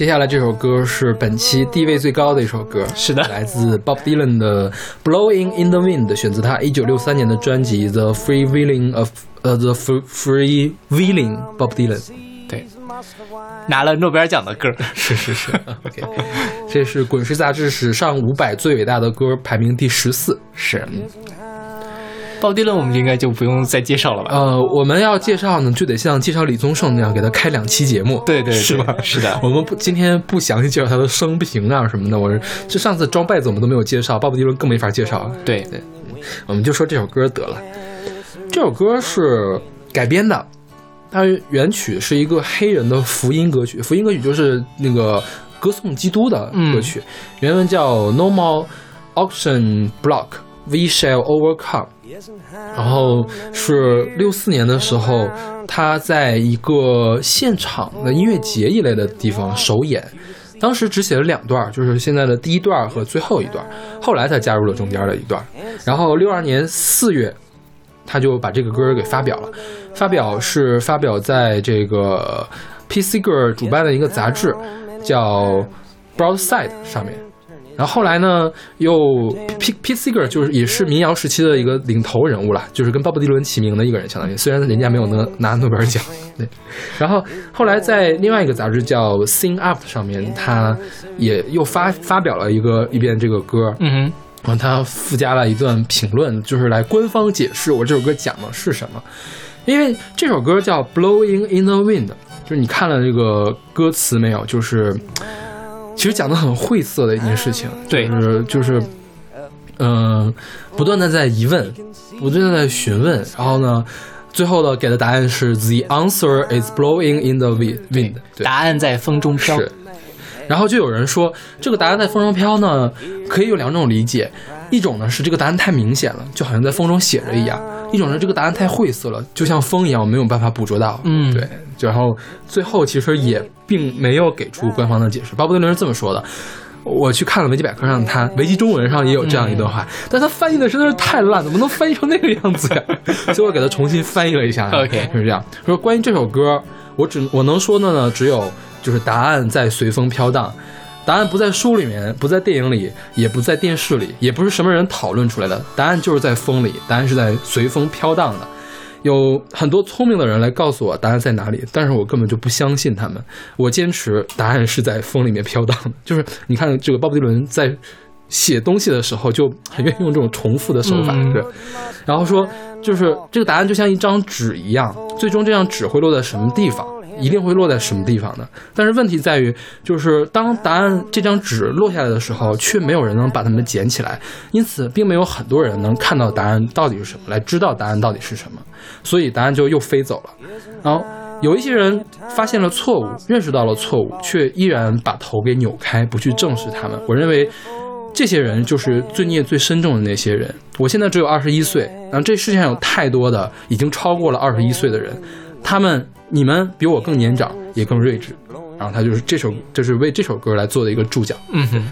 接下来这首歌是本期地位最高的一首歌，是的来自 Bob Dylan 的《Blowing in the Wind》，选自他1963年的专辑《The Free Willing of》呃，《The Free Free Willing Bob Dylan》。对，拿了诺贝尔奖的歌，是是是，OK，这是滚石杂志史上五百最伟大的歌排名第十四。是。鲍迪伦我们应该就不用再介绍了吧？呃，我们要介绍呢，就得像介绍李宗盛那样，给他开两期节目。对对对是吧？是的我们不今天不详细介绍他的生平啊什么的。我是就上次装拜子我们都没有介绍，鲍勃迪伦更没法介绍。对对，我们就说这首歌得了。这首歌是改编的，它原曲是一个黑人的福音歌曲，福音歌曲就是那个歌颂基督的歌曲，原文叫 No More Auction Block。We shall overcome。然后是六四年的时候，他在一个现场的音乐节一类的地方首演，当时只写了两段，就是现在的第一段和最后一段，后来他加入了中间的一段。然后六二年四月，他就把这个歌给发表了，发表是发表在这个 PC Girl 主办的一个杂志叫 Broadside 上面。然后后来呢，又 P P Seeger 就是也是民谣时期的一个领头人物了，就是跟鲍勃迪伦齐名的一个人，相当于虽然人家没有拿拿诺贝尔奖，对。然后后来在另外一个杂志叫 Sing Up 上面，他也又发发表了一个一遍这个歌，嗯哼然后他附加了一段评论，就是来官方解释我这首歌讲的是什么。因为这首歌叫 Blowing in the Wind，就是你看了这个歌词没有？就是其实讲的很晦涩的一件事情，对就是就是，嗯、不断的在疑问，不断的在询问，然后呢，最后的给的答案是 The answer is blowing in the 对，答案在风中飘。是。然后就有人说，这个答案在风中飘呢，可以有两种理解，一种呢是这个答案太明显了，就好像在风中写着一样；一种呢这个答案太晦涩了，就像风一样，我没有办法捕捉到。嗯对。然后最后其实也并没有给出官方的解释。鲍勃迪伦是这么说的。我去看了维基百科上，他维基中文上也有这样一段话，但他翻译的实在是太烂，怎么能翻译成那个样子呀？所以我给他重新翻译了一下。OK 就是这样说。关于这首歌，我只我能说的呢，只有就是答案在随风飘荡，答案不在书里面，不在电影里，也不在电视里，也不是什么人讨论出来的，答案就是在风里，答案是在随风飘荡的。有很多聪明的人来告诉我答案在哪里，但是我根本就不相信他们。我坚持答案是在风里面飘荡的。就是你看这个鲍勃迪伦在写东西的时候，就很愿意用这种重复的手法，嗯对。然后说，就是这个答案就像一张纸一样，最终这张纸会落在什么地方？一定会落在什么地方的？但是问题在于，就是当答案这张纸落下来的时候，却没有人能把它们捡起来，因此并没有很多人能看到答案到底是什么，来知道答案到底是什么，所以答案就又飞走了。然后有一些人发现了错误，认识到了错误，却依然把头给扭开，不去正视他们。我认为。这些人就是罪孽最深重的那些人。我现在只有二十一岁，然后这世界上有太多的已经超过了二十一岁的人，他们、你们比我更年长，也更睿智。然后他就是这首，就是为这首歌来做的一个注脚。嗯哼，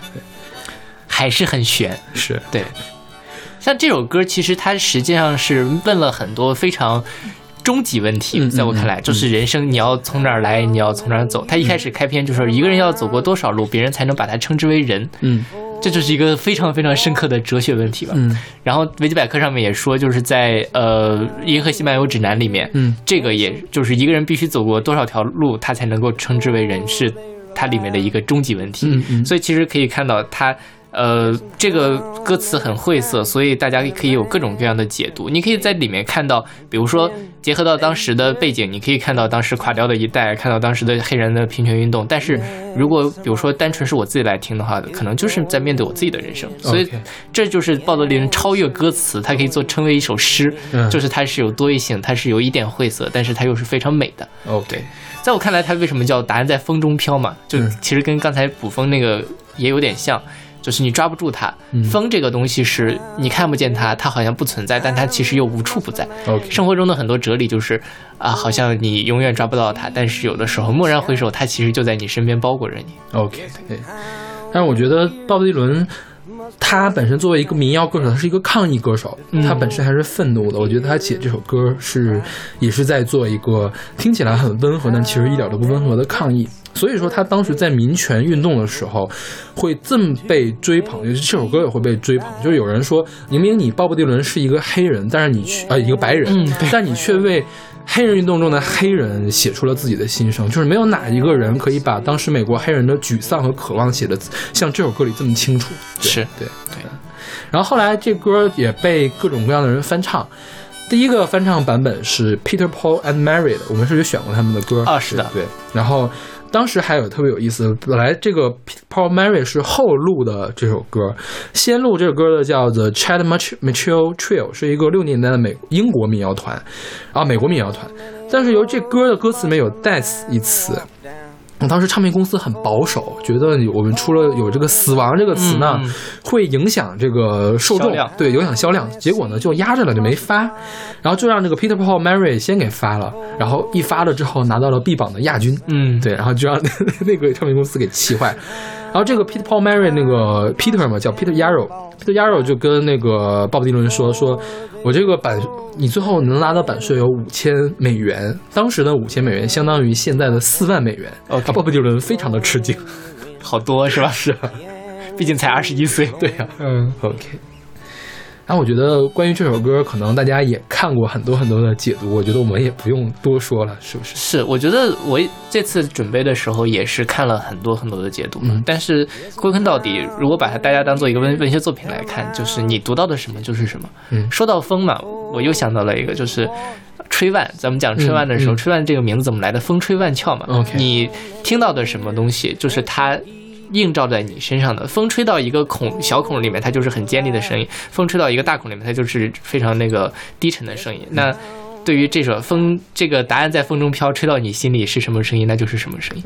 还是很悬。是对，像这首歌，其实它实际上是问了很多非常终极问题。在我看来，就是人生你要从哪儿来，你要从哪儿走。他一开始开篇就说，一个人要走过多少路，别人才能把他称之为人。嗯这就是一个非常非常深刻的哲学问题吧。嗯然后维基百科上面也说，就是在呃《银河系漫游指南》里面，嗯这个也就是一个人必须走过多少条路，他才能够称之为人，是它里面的一个终极问题。嗯嗯所以其实可以看到它。呃，这个歌词很晦涩，所以大家可以有各种各样的解读。你可以在里面看到，比如说结合到当时的背景，你可以看到当时垮掉的一代，看到当时的黑人的平权运动。但是如果比如说单纯是我自己来听的话，可能就是在面对我自己的人生。所以这就是鲍德林超越歌词，它可以做称为一首诗，嗯就是它是有多义性，它是有一点晦涩，但是它又是非常美的。，OK，在我看来，它为什么叫答案在风中飘嘛？就嗯其实跟刚才捕风那个也有点像，就是你抓不住它。嗯风这个东西是你看不见它，它好像不存在，但它其实又无处不在。生活中的很多哲理就是啊，好像你永远抓不到它，但是有的时候蓦然回首，它其实就在你身边包裹着你。OK，对。但是我觉得鲍勃迪伦他本身作为一个民谣歌手，他是一个抗议歌手，嗯他本身还是愤怒的。我觉得他写这首歌是也是在做一个听起来很温和，但其实一点都不温和的抗议。所以说他当时在民权运动的时候会这么被追捧，就是这首歌也会被追捧。就是有人说，明明你鲍勃迪伦是一个黑人，但是你却呃一个白人，嗯但你却为黑人运动中的黑人写出了自己的心声，就是没有哪一个人可以把当时美国黑人的沮丧和渴望写的像这首歌里这么清楚。对是对对。然后后来这歌也被各种各样的人翻唱。第一个翻唱版本是 Peter Paul and Mary 的，我们是有选过他们的歌啊是的。对然后当时还有特别有意思，本来这个 Pete Paul Mary 是后录的这首歌，先录这首歌的叫 The Chad Mitch- Mitchell Trio，是一个六年代的美英国民谣团，啊，美国民谣团。但是由这歌的歌词里面有 death 一词，当时唱片公司很保守，觉得我们出了有这个“死亡”这个词呢，会影响这个受众，对，影响销量。结果呢，就压着了，就没发，然后就让这个 Peter Paul Mary 先给发了，然后一发了之后拿到了 B 榜的亚军，嗯，对，然后就让 那个唱片公司给气坏。然后这个 Peter Paul Mary 那个 Peter 嘛，叫 Peter Yarrow，Peter Yarrow 就跟那个鲍勃迪伦说，说我这个版，你最后能拿到版税有五千美元，当时的五千美元相当于现在的四万美元。啊鲍勃迪伦非常的吃惊。好多是吧？是啊，毕竟才二十一岁。对呀、嗯，OK。然后我觉得关于这首歌，可能大家也看过很多很多的解读，我觉得我们也不用多说了，是不是？是，我觉得我这次准备的时候也是看了很多很多的解读。嗯但是归根到底，如果把它大家当做一个文文学作品来看，就是你读到的什么就是什么。嗯说到风嘛，我又想到了一个，就是。吹万，咱们讲吹万的时候，嗯嗯吹万这个名字怎么来的？风吹万翘嘛。OK 你听到的什么东西，就是它映照在你身上的。风吹到一个孔小孔里面，它就是很尖利的声音；风吹到一个大孔里面，它就是非常那个低沉的声音。那对于这首风，这个答案在风中飘，吹到你心里是什么声音，那就是什么声音。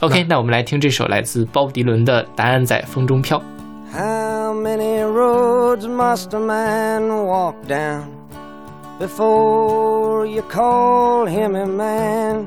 OK，OK，那我们来听这首来自鲍勃迪伦的《答案在风中飘》。How many roads must a man walk down before you call him a man?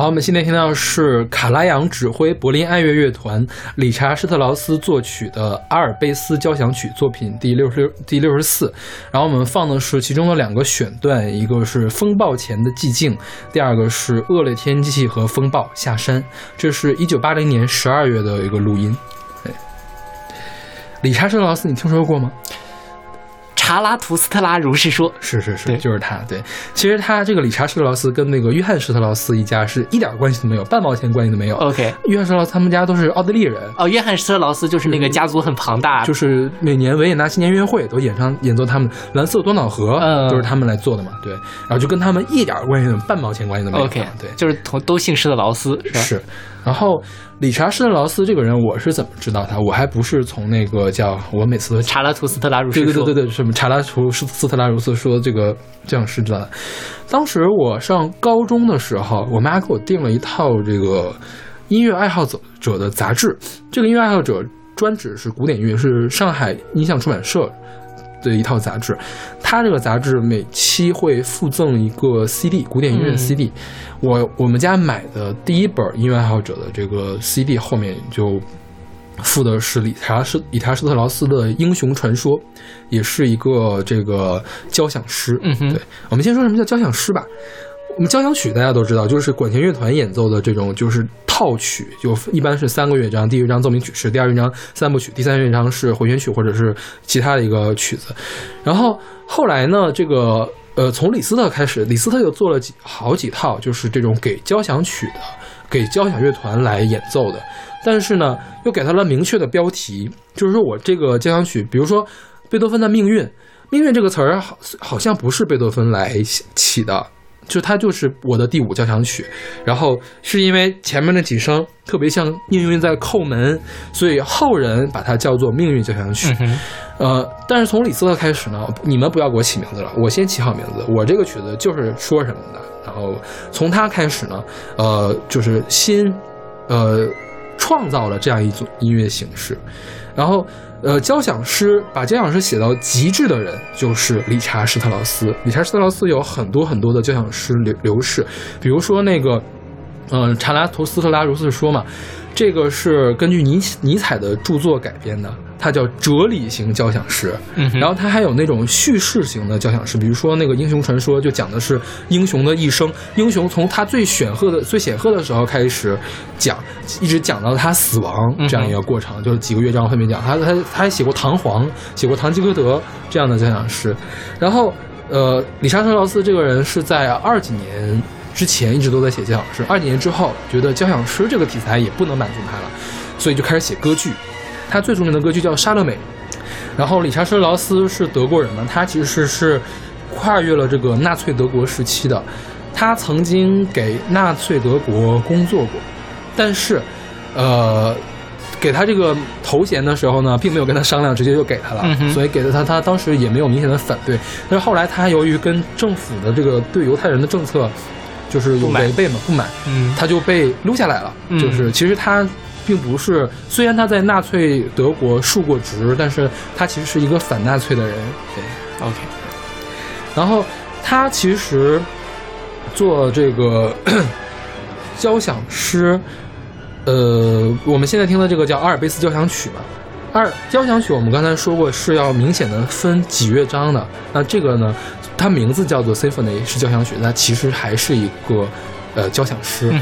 好，我们现在听到的是卡拉扬指挥柏林爱乐乐团，理查施特劳斯作曲的阿尔卑斯交响曲作品第六十六第六十四。然后我们放的是其中的两个选段，一个是风暴前的寂静，第二个是恶劣天气和风暴下山。这是一九八零年十二月的一个录音。理查施特劳斯你听说过吗？查拉图斯特拉如是说，是是是，对就是他。对，其实他这个理查施特劳斯跟那个约翰施特劳斯一家是一点关系都没有，半毛钱关系都没有。OK 约翰施特劳斯他们家都是奥地利人，哦，约翰施特劳斯就是那个家族很庞大，就是每年维也纳新年音乐会都演唱演奏他们《蓝色多瑙河》，嗯都是他们来做的嘛。对，然后就跟他们一点关系都没有，半毛钱关系都没有。OK，对，就是同都姓施特劳斯，是吧？是。然后理查施特劳斯这个人，我是怎么知道他？我还不是从那个叫我每次都查拉图斯特拉如斯对对对对，什么查拉图斯斯特拉如斯说这个这样是知道的。当时我上高中的时候，我妈给我订了一套这个音乐爱好者者的杂志。这个音乐爱好者专指是古典音乐，是上海音像出版社的一套杂志。它这个杂志每期会附赠一个 CD，古典音乐嗯 CD。我我们家买的第一本音乐爱好者的这个 CD 后面就附的是理查施理查施特劳斯的《英雄传说》，也是一个这个交响诗。嗯哼对，我们先说什么叫交响诗吧。我们交响曲大家都知道，就是管弦乐团演奏的这种就是套曲，就一般是三个乐章，第一乐章奏鸣曲式，第二乐章三部曲，第三乐章是回旋曲或者是其他的一个曲子。然后后来呢，这个呃从李斯特开始，李斯特又做了几好几套，就是这种给交响曲的，给交响乐团来演奏的。但是呢，又给它了明确的标题，就是说我这个交响曲，比如说贝多芬的《命运》，《命运》这个词儿好好像不是贝多芬来起的，就它就是我的第五交响曲。然后是因为前面那几声特别像命运在叩门，所以后人把它叫做命运交响曲。嗯，呃，但是从李斯特开始呢，你们不要给我起名字了，我先起好名字。我这个曲子就是说什么的，然后从他开始呢，呃，就是新，呃，创造了这样一种音乐形式。然后，呃，交响诗把交响诗写到极致的人就是理查施特劳斯。理查施特劳斯有很多很多的交响诗流流逝，比如说那个，嗯、查拉图斯特拉如是说嘛，这个是根据尼尼采的著作改编的，它叫哲理型交响诗。嗯，然后它还有那种叙事型的交响诗，比如说那个《英雄传说》，就讲的是英雄的一生，英雄从他最显赫的、最显赫的时候开始讲，一直讲到他死亡这样一个过程，就是几个乐章分别讲。他他他还写过《唐璜》，写过《堂吉诃德》这样的交响诗。然后，呃，理查特劳斯这个人是在二几年之前一直都在写交响诗，二几年之后觉得交响诗这个题材也不能满足他了，所以就开始写歌剧。他最著名的歌剧叫《莎乐美》。然后理查施特劳斯是德国人嘛，他其实是跨越了这个纳粹德国时期的，他曾经给纳粹德国工作过，但是，呃，给他这个头衔的时候呢，并没有跟他商量，直接就给他了，嗯所以给了他，他当时也没有明显的反对，但是后来他由于跟政府的这个对犹太人的政策就是有违背嘛，不满，嗯他就被撸下来了。嗯就是其实他并不是，虽然他在纳粹德国述过职，但是他其实是一个反纳粹的人。对，，OK，然后他其实做这个 交响诗，呃，我们现在听的这个叫阿尔卑斯交响曲嘛。二交响曲我们刚才说过是要明显的分几乐章的，那这个呢，它名字叫做 symphony 是交响曲，那其实还是一个呃交响诗。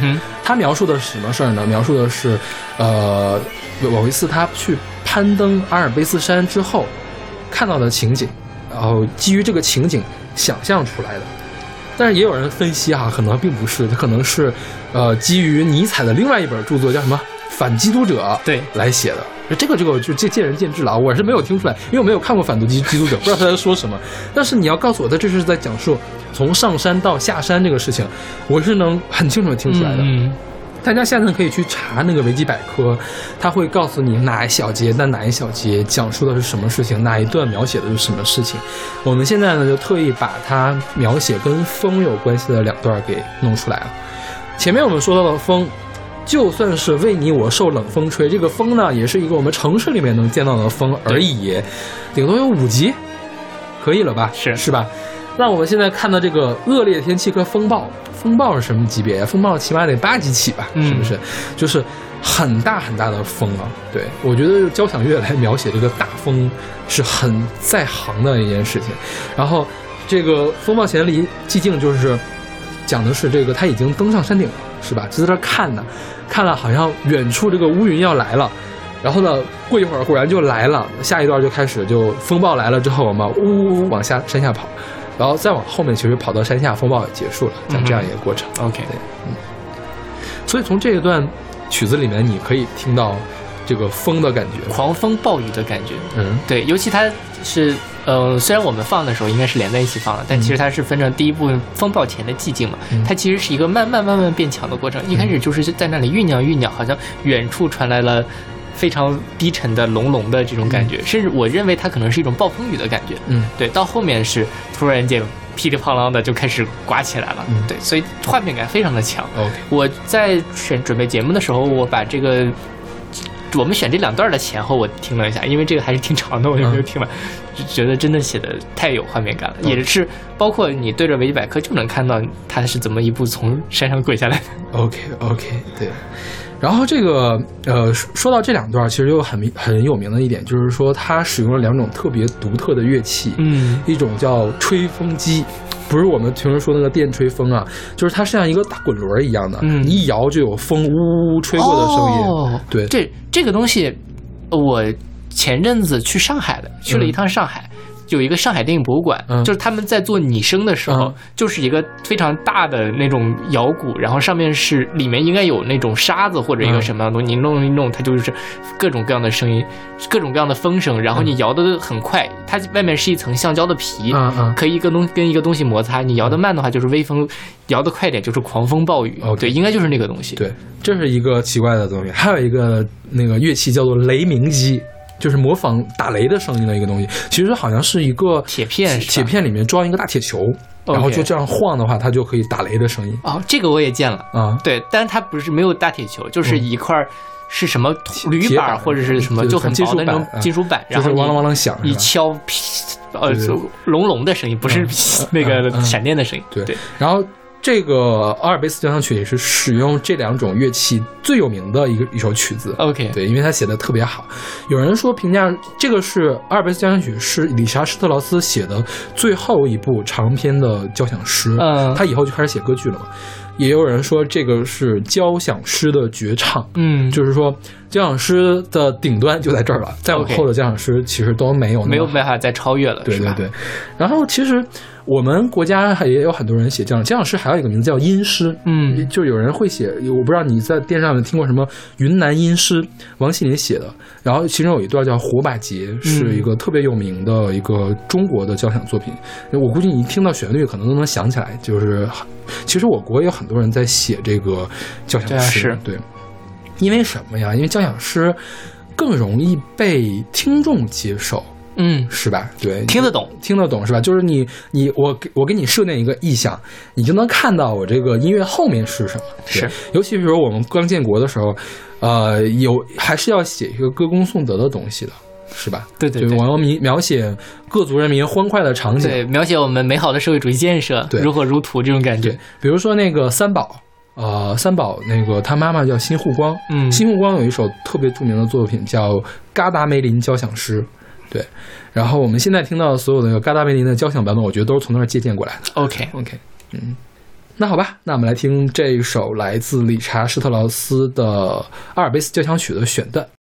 他描述的是什么事儿呢？描述的是，呃，某一次他去攀登阿尔卑斯山之后看到的情景，然后基于这个情景想象出来的。但是也有人分析哈、可能并不是，它可能是，呃，基于尼采的另外一本著作叫什么《反基督者》对来写的。这个这个就见见仁见智了啊，我是没有听出来，因为我没有看过《反毒基基督者》，不知道他在说什么。但是你要告诉我，他这是在讲述从上山到下山这个事情，我是能很清楚的听出来的。嗯大家下次可以去查那个维基百科，它会告诉你哪一小节，那哪一小节讲述的是什么事情，哪一段描写的是什么事情。我们现在呢，就特意把它描写跟风有关系的两段给弄出来了。前面我们说到的风，就算是为你我受冷风吹，这个风呢，也是一个我们城市里面能见到的风而已，顶多有五级，可以了吧？是是吧？那我们现在看到这个恶劣天气和风暴，风暴是什么级别呀？风暴起码得八级起吧，嗯是不是？就是很大很大的风啊。对我觉得交响乐来描写这个大风是很在行的一件事情。然后这个风暴前离寂静就是讲的是这个他已经登上山顶了，是吧？就在这看呢，看了好像远处这个乌云要来了。然后呢，过一会儿果然就来了，下一段就开始就风暴来了之后，我们呜呜呜往下山下跑，然后再往后面，其实跑到山下，风暴结束了，像这样一个过程。OK，对，嗯所以从这一段曲子里面，你可以听到这个风的感觉。狂风暴雨的感觉。嗯对，尤其它是，呃，虽然我们放的时候应该是连在一起放的，但其实它是分成第一部分风暴前的寂静嘛，嗯它其实是一个慢慢慢慢变强的过程。一开始就是在那里酝酿酝酿，好像远处传来了非常低沉的隆隆的这种感觉，甚至我认为它可能是一种暴风雨的感觉。嗯对，到后面是突然间噼里啪啦的就开始刮起来了，嗯对，所以画面感非常的强。，OK，我在选准备节目的时候，我把这个我们选这两段的前后我听了一下，因为这个还是挺长的，我就没有听完，就觉得真的写的太有画面感了，嗯也是包括你对着维基百科就能看到他是怎么一步从山上滚下来的。OK OK，对。然后这个呃，说说到这两段，其实有很很有名的一点，就是说它使用了两种特别独特的乐器，嗯一种叫吹风机，不是我们平时说那个电吹风啊，就是它是像一个大滚轮一样的，嗯一摇就有风呜呜呜吹过的声音。哦对，这这个东西，我前阵子去上海的，去了一趟上海。有一个上海电影博物馆，嗯。就是他们在做拟声的时候，嗯。就是一个非常大的那种摇鼓，然后上面是里面应该有那种沙子或者一个嗯。什么样的东西，你弄一弄，它就是各种各样的声音，各种各样的风声，然后你摇的很快，它外面是一层橡胶的皮，可以一个东跟一个东西摩擦，你摇得慢的话就是微风，摇得快点就是狂风暴雨，OK。对，应该就是那个东西，对，这是一个奇怪的东西。还有一个那个乐器叫做雷鸣机，就是模仿打雷的声音的一个东西。其实好像是一个铁片铁片里面装一个大铁球，然后就这样晃的话，它就可以打雷的声音。哦，这个我也见了。啊。对，但是它不是没有大铁球，就是一块是什么铝板板或者是什么，就很薄的那种金属板，就是然后你汪啷汪啷响一敲，噼，呃隆隆的声音，不是 那嗯个嗯。闪电的声音。对。对，然后这个阿尔卑斯交响曲也是使用这两种乐器最有名的一个一首曲子。OK，对，因为他写的特别好。有人说评价这个是阿尔卑斯交响曲是理查施特劳斯写的最后一部长篇的交响诗，嗯他以后就开始写歌剧了嘛。也有人说这个是交响诗的绝唱，嗯，就是说交响诗的顶端就在这儿了，再往后的交响诗其实都没有没有办法再超越了，对对对，然后其实我们国家也有很多人写交响交响诗，还有一个名字叫音诗，嗯。就有人会写，我不知道你在电视上面听过什么云南音诗，王心凌写的，然后其中有一段叫《火把节》，是一个特别有名的一个中国的交响作品，我估计你一听到旋律可能都能想起来，就是其实我国有很多人在写这个交响诗。诗，对，因为什么呀？因为交响诗更容易被听众接受。嗯，是吧？对，听得懂。听得懂是吧？就是你你我给我给你设定一个意向，你就能看到我这个音乐后面是什么。是，尤其比如我们刚建国的时候，呃，有还是要写一个歌功颂德的东西的，是吧？对对对就我要描描写各族人民欢快的场景。对，描写我们美好的社会主义建设对如火如荼这种感觉。，比如说那个三宝。呃，三宝那个他妈妈叫辛护光，嗯辛护光有一首特别著名的作品叫《嘎达梅林交响诗》，对，然后我们现在听到的所有的那个嘎达梅林的交响版本，我觉得都是从那儿借鉴过来的。OK，OK，嗯，那好吧，那我们来听这一首来自理查施特劳斯的《阿尔卑斯交响曲》的选段。「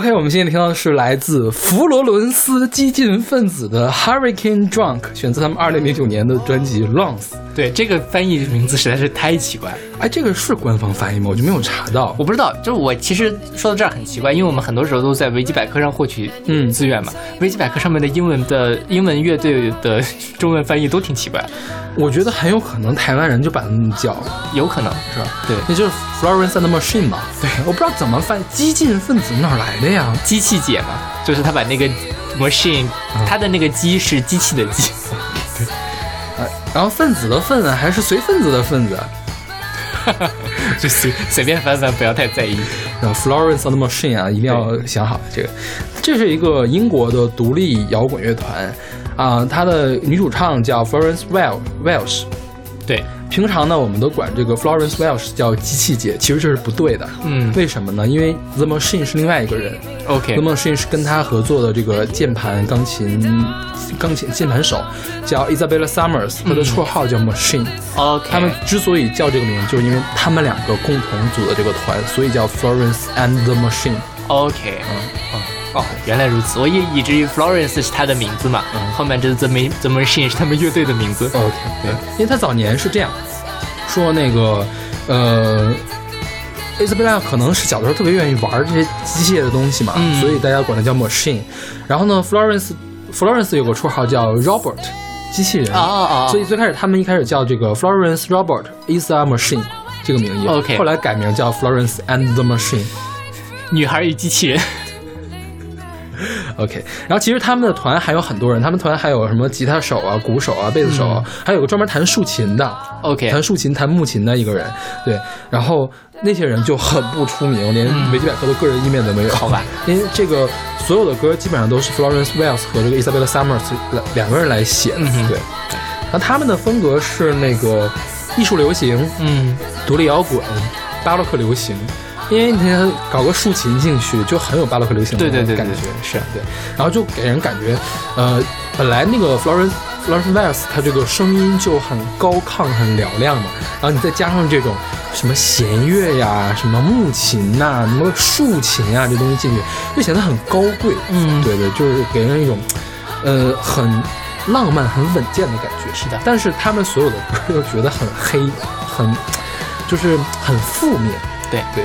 OK，我们现在听到的是来自佛罗伦斯激进分子的 Hurricane Drunk，选自他们2009年的专辑 Lungs。对这个翻译名字实在是太奇怪了，哎，这个是官方翻译吗？我就没有查到。我不知道。就是我其实说到这儿很奇怪，因为我们很多时候都在维基百科上获取嗯资源嘛，维基百科上面的英文的英文乐队的 中文翻译都挺奇怪，我觉得很有可能台湾人就把它那么叫，有可能是吧？对那就是 Florence and the Machine 嘛。对，我不知道怎么翻，激进分子哪来的呀？机器姐嘛，就是他把那个 machine，他的那个机是机器的机，然后分子的分啊，还是随分子的分子。就随随便翻翻，不要太在意。然后 Florence and the Machine 啊，一定要想好这个。这是一个英国的独立摇滚乐团啊，它的女主唱叫 Florence Well Welsh。对，平常呢，我们都管这个 Florence Welsh 叫机器姐，其实这是不对的。嗯为什么呢？因为 The Machine 是另外一个人。，OK，The Machine 是跟他合作的这个键盘、钢琴、钢琴键盘手叫 Isabella Summers，他的绰号叫 Machine。OK，他们之所以叫这个名字，就是因为他们两个共同组的这个团，所以叫 Florence and the Machine。OK，嗯哦哦，原来如此，我以以至于 Florence 是他的名字嘛，嗯后面这 The Ma- The Machine 是他们乐队的名字。OK，对，因为他早年是这样说，那个呃，Isabella 可能是小的时候特别愿意玩这些机械的东西嘛，嗯所以大家管它叫 Machine。然后呢，Florence Florence 有个绰号叫 Robert，机器人。哦哦哦，所以最开始他们一开始叫这个 Florence Robert is a machine 这个名义 OK 后来改名叫 Florence and the Machine。女孩与机器人。OK，然后其实他们的团还有很多人，他们团还有什么吉他手啊、鼓手啊、贝斯手啊，还有个专门弹竖琴的 OK，弹竖琴、弹木琴的一个人。对，然后那些人就很不出名，连维基百科的个人页面都没有。好吧，因为这个所有的歌基本上都是 Florence Wells 和这个 Isabella Summers 两两个人来写的。嗯对，然后他们的风格是那个艺术流行、嗯，独立摇滚、巴洛克流行。因为你看搞个竖琴进去，就很有巴洛克流行的感觉，对是对，然后就给人感觉，呃，本来那个 Florence Florence Wells 它这个声音就很高亢、很嘹亮嘛，然后你再加上这种什么弦乐呀、什么木琴呐、什么竖琴啊这东西进去，就显得很高贵。嗯对对，就是给人一种，呃，很浪漫、很稳健的感觉。是的但是他们所有的歌又觉得很黑，很就是很负面。对对，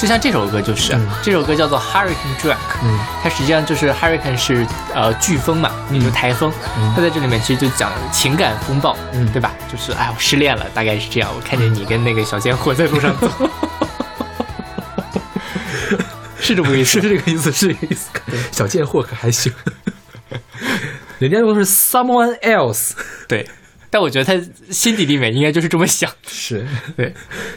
就像这首歌就是，嗯。这首歌叫做 Hurricane Drunk，嗯。它实际上就是 Hurricane 是呃飓风嘛，也就是台风，嗯。它在这里面其实就讲情感风暴，嗯。对吧？就是哎，我失恋了，大概是这样。我看见你跟那个小贱货在路上走，是这么个意思。是。这个意思，是这个意思。小贱货可还行，人家用的是 someone else，对，但我觉得他心底里面应该就是这么想。是 对，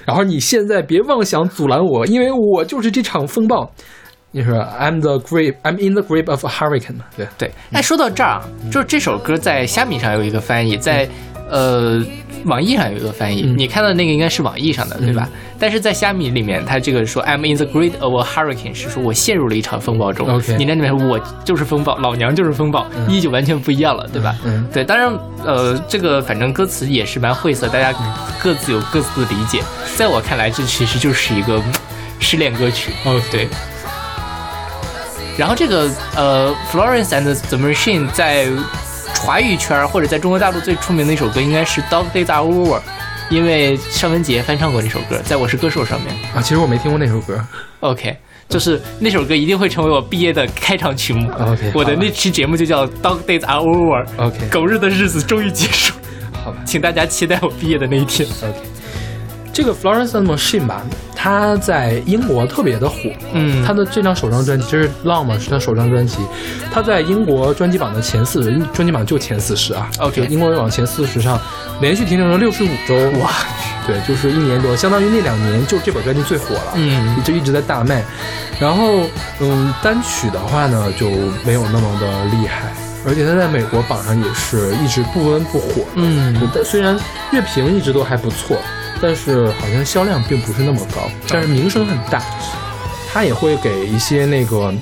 然后你现在别妄想阻拦我，因为我就是这场风暴。你说 I'm the grip, I'm in the grip of a hurricane 嘛？对，对，哎，说到这儿啊，就是这首歌在虾米上有一个翻译，在呃网易上有一个翻译，嗯你看到那个应该是网易上的，对吧？但是在虾米里面，它这个说 I'm in the grip of a hurricane 是说我陷入了一场风暴中。你那里面我就是风暴，老娘就是风暴，意义就完全不一样了，对吧？嗯对，当然，呃，这个反正歌词也是蛮晦涩，大家各自有各自的理解。在我看来，这其实就是一个嗯失恋歌曲。哦对。然后这个呃，Florence and the Machine 在华语圈或者在中国大陆最出名的一首歌应该是《Dog Days Are Over》，因为尚雯婕翻唱过这首歌，在《我是歌手》上面。啊，其实我没听过那首歌。OK，就是那首歌一定会成为我毕业的开场曲目。OK，我的那期节目就叫《Dog Days Are Over》。OK 狗日的日子终于结束，好吧请大家期待我毕业的那一天。，OK。这个 Florence and Machine 吧，它在英国特别的火。嗯他的这张首张专辑，这是《浪》嘛，是他首张专辑。他在英国专辑榜的前四十，专辑榜就前四十啊。OK 就英国榜前四十上连续停留了六十五周。哇，对，就是一年多，相当于那两年就这本专辑最火了。嗯就一直在大卖。然后，嗯，单曲的话呢就没有那么的厉害。而且他在美国榜上也是一直不温不火。嗯但虽然乐评一直都还不错，但是好像销量并不是那么高，但是名声很大。他也会给一些那个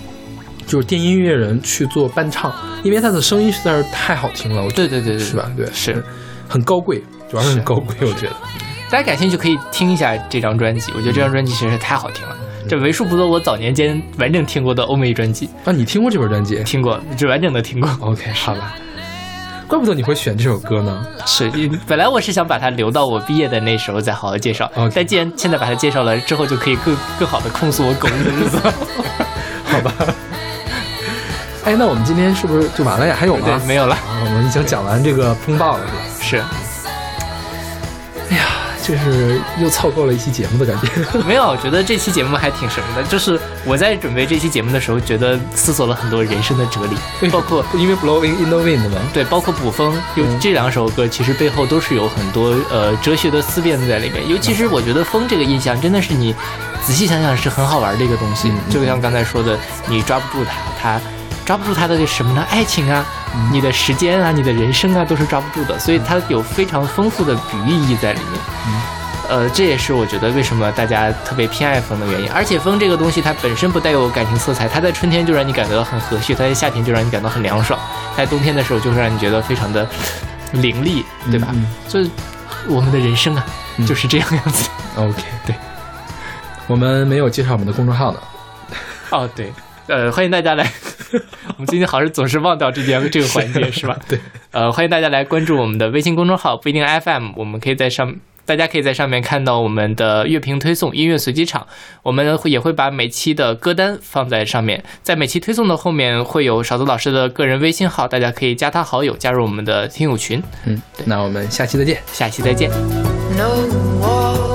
就是电音乐人去做伴唱，因为他的声音实在是太好听了，对对对对，是吧？对，是。很高贵，主要是是很高贵，我觉得。大家感兴趣可以听一下这张专辑，我觉得这张专辑实在是太好听了。这为数不多我早年间完整听过的欧美专辑，啊，你听过这本专辑听过，就完整的听过。？OK，好吧。怪不得你会选这首歌呢。是，本来我是想把它留到我毕业的那时候再好好介绍但既然现在把它介绍了，之后就可以更更好的控诉我狗日的日子。好吧。哎，那我们今天是不是就完了呀？还有吗？对，没有了。啊，我们已经讲完这个风暴了，是吧？是哎呀，这是又凑够了一期节目的感觉。没有，我觉得这期节目还挺什么的，就是我在准备这期节目的时候，觉得思索了很多人生的哲理，包括因为 Blowing in the Wind 嘛。对，包括捕风，有嗯这两首歌，其实背后都是有很多呃哲学的思辨在里面。尤其是我觉得风这个印象，真的是你仔细想想是很好玩的一个东西。嗯就像刚才说的，你抓不住它，它抓不住它的这什么呢？爱情啊，嗯你的时间啊，你的人生啊，都是抓不住的。所以它有非常丰富的比喻意义在里面。嗯呃，这也是我觉得为什么大家特别偏爱风的原因。而且风这个东西，它本身不带有感情色彩，它在春天就让你感觉到很和煦，它在夏天就让你感到很凉爽，在冬天的时候就会让你觉得非常的凌厉，对吧？嗯所以我们的人生啊，嗯就是这样样子。OK，对。我们没有介绍我们的公众号呢。哦，对，呃，欢迎大家来。我们今天好像总是忘掉这件这个环节，是吧？对。呃，欢迎大家来关注我们的微信公众号“不一定 FM”，我们可以在上。大家可以在上面看到我们的乐评推送、音乐随机场，我们会也会把每期的歌单放在上面，在每期推送的后面会有勺子老师的个人微信号，大家可以加他好友，加入我们的听友群。嗯，那我们下期再见。下期再见。No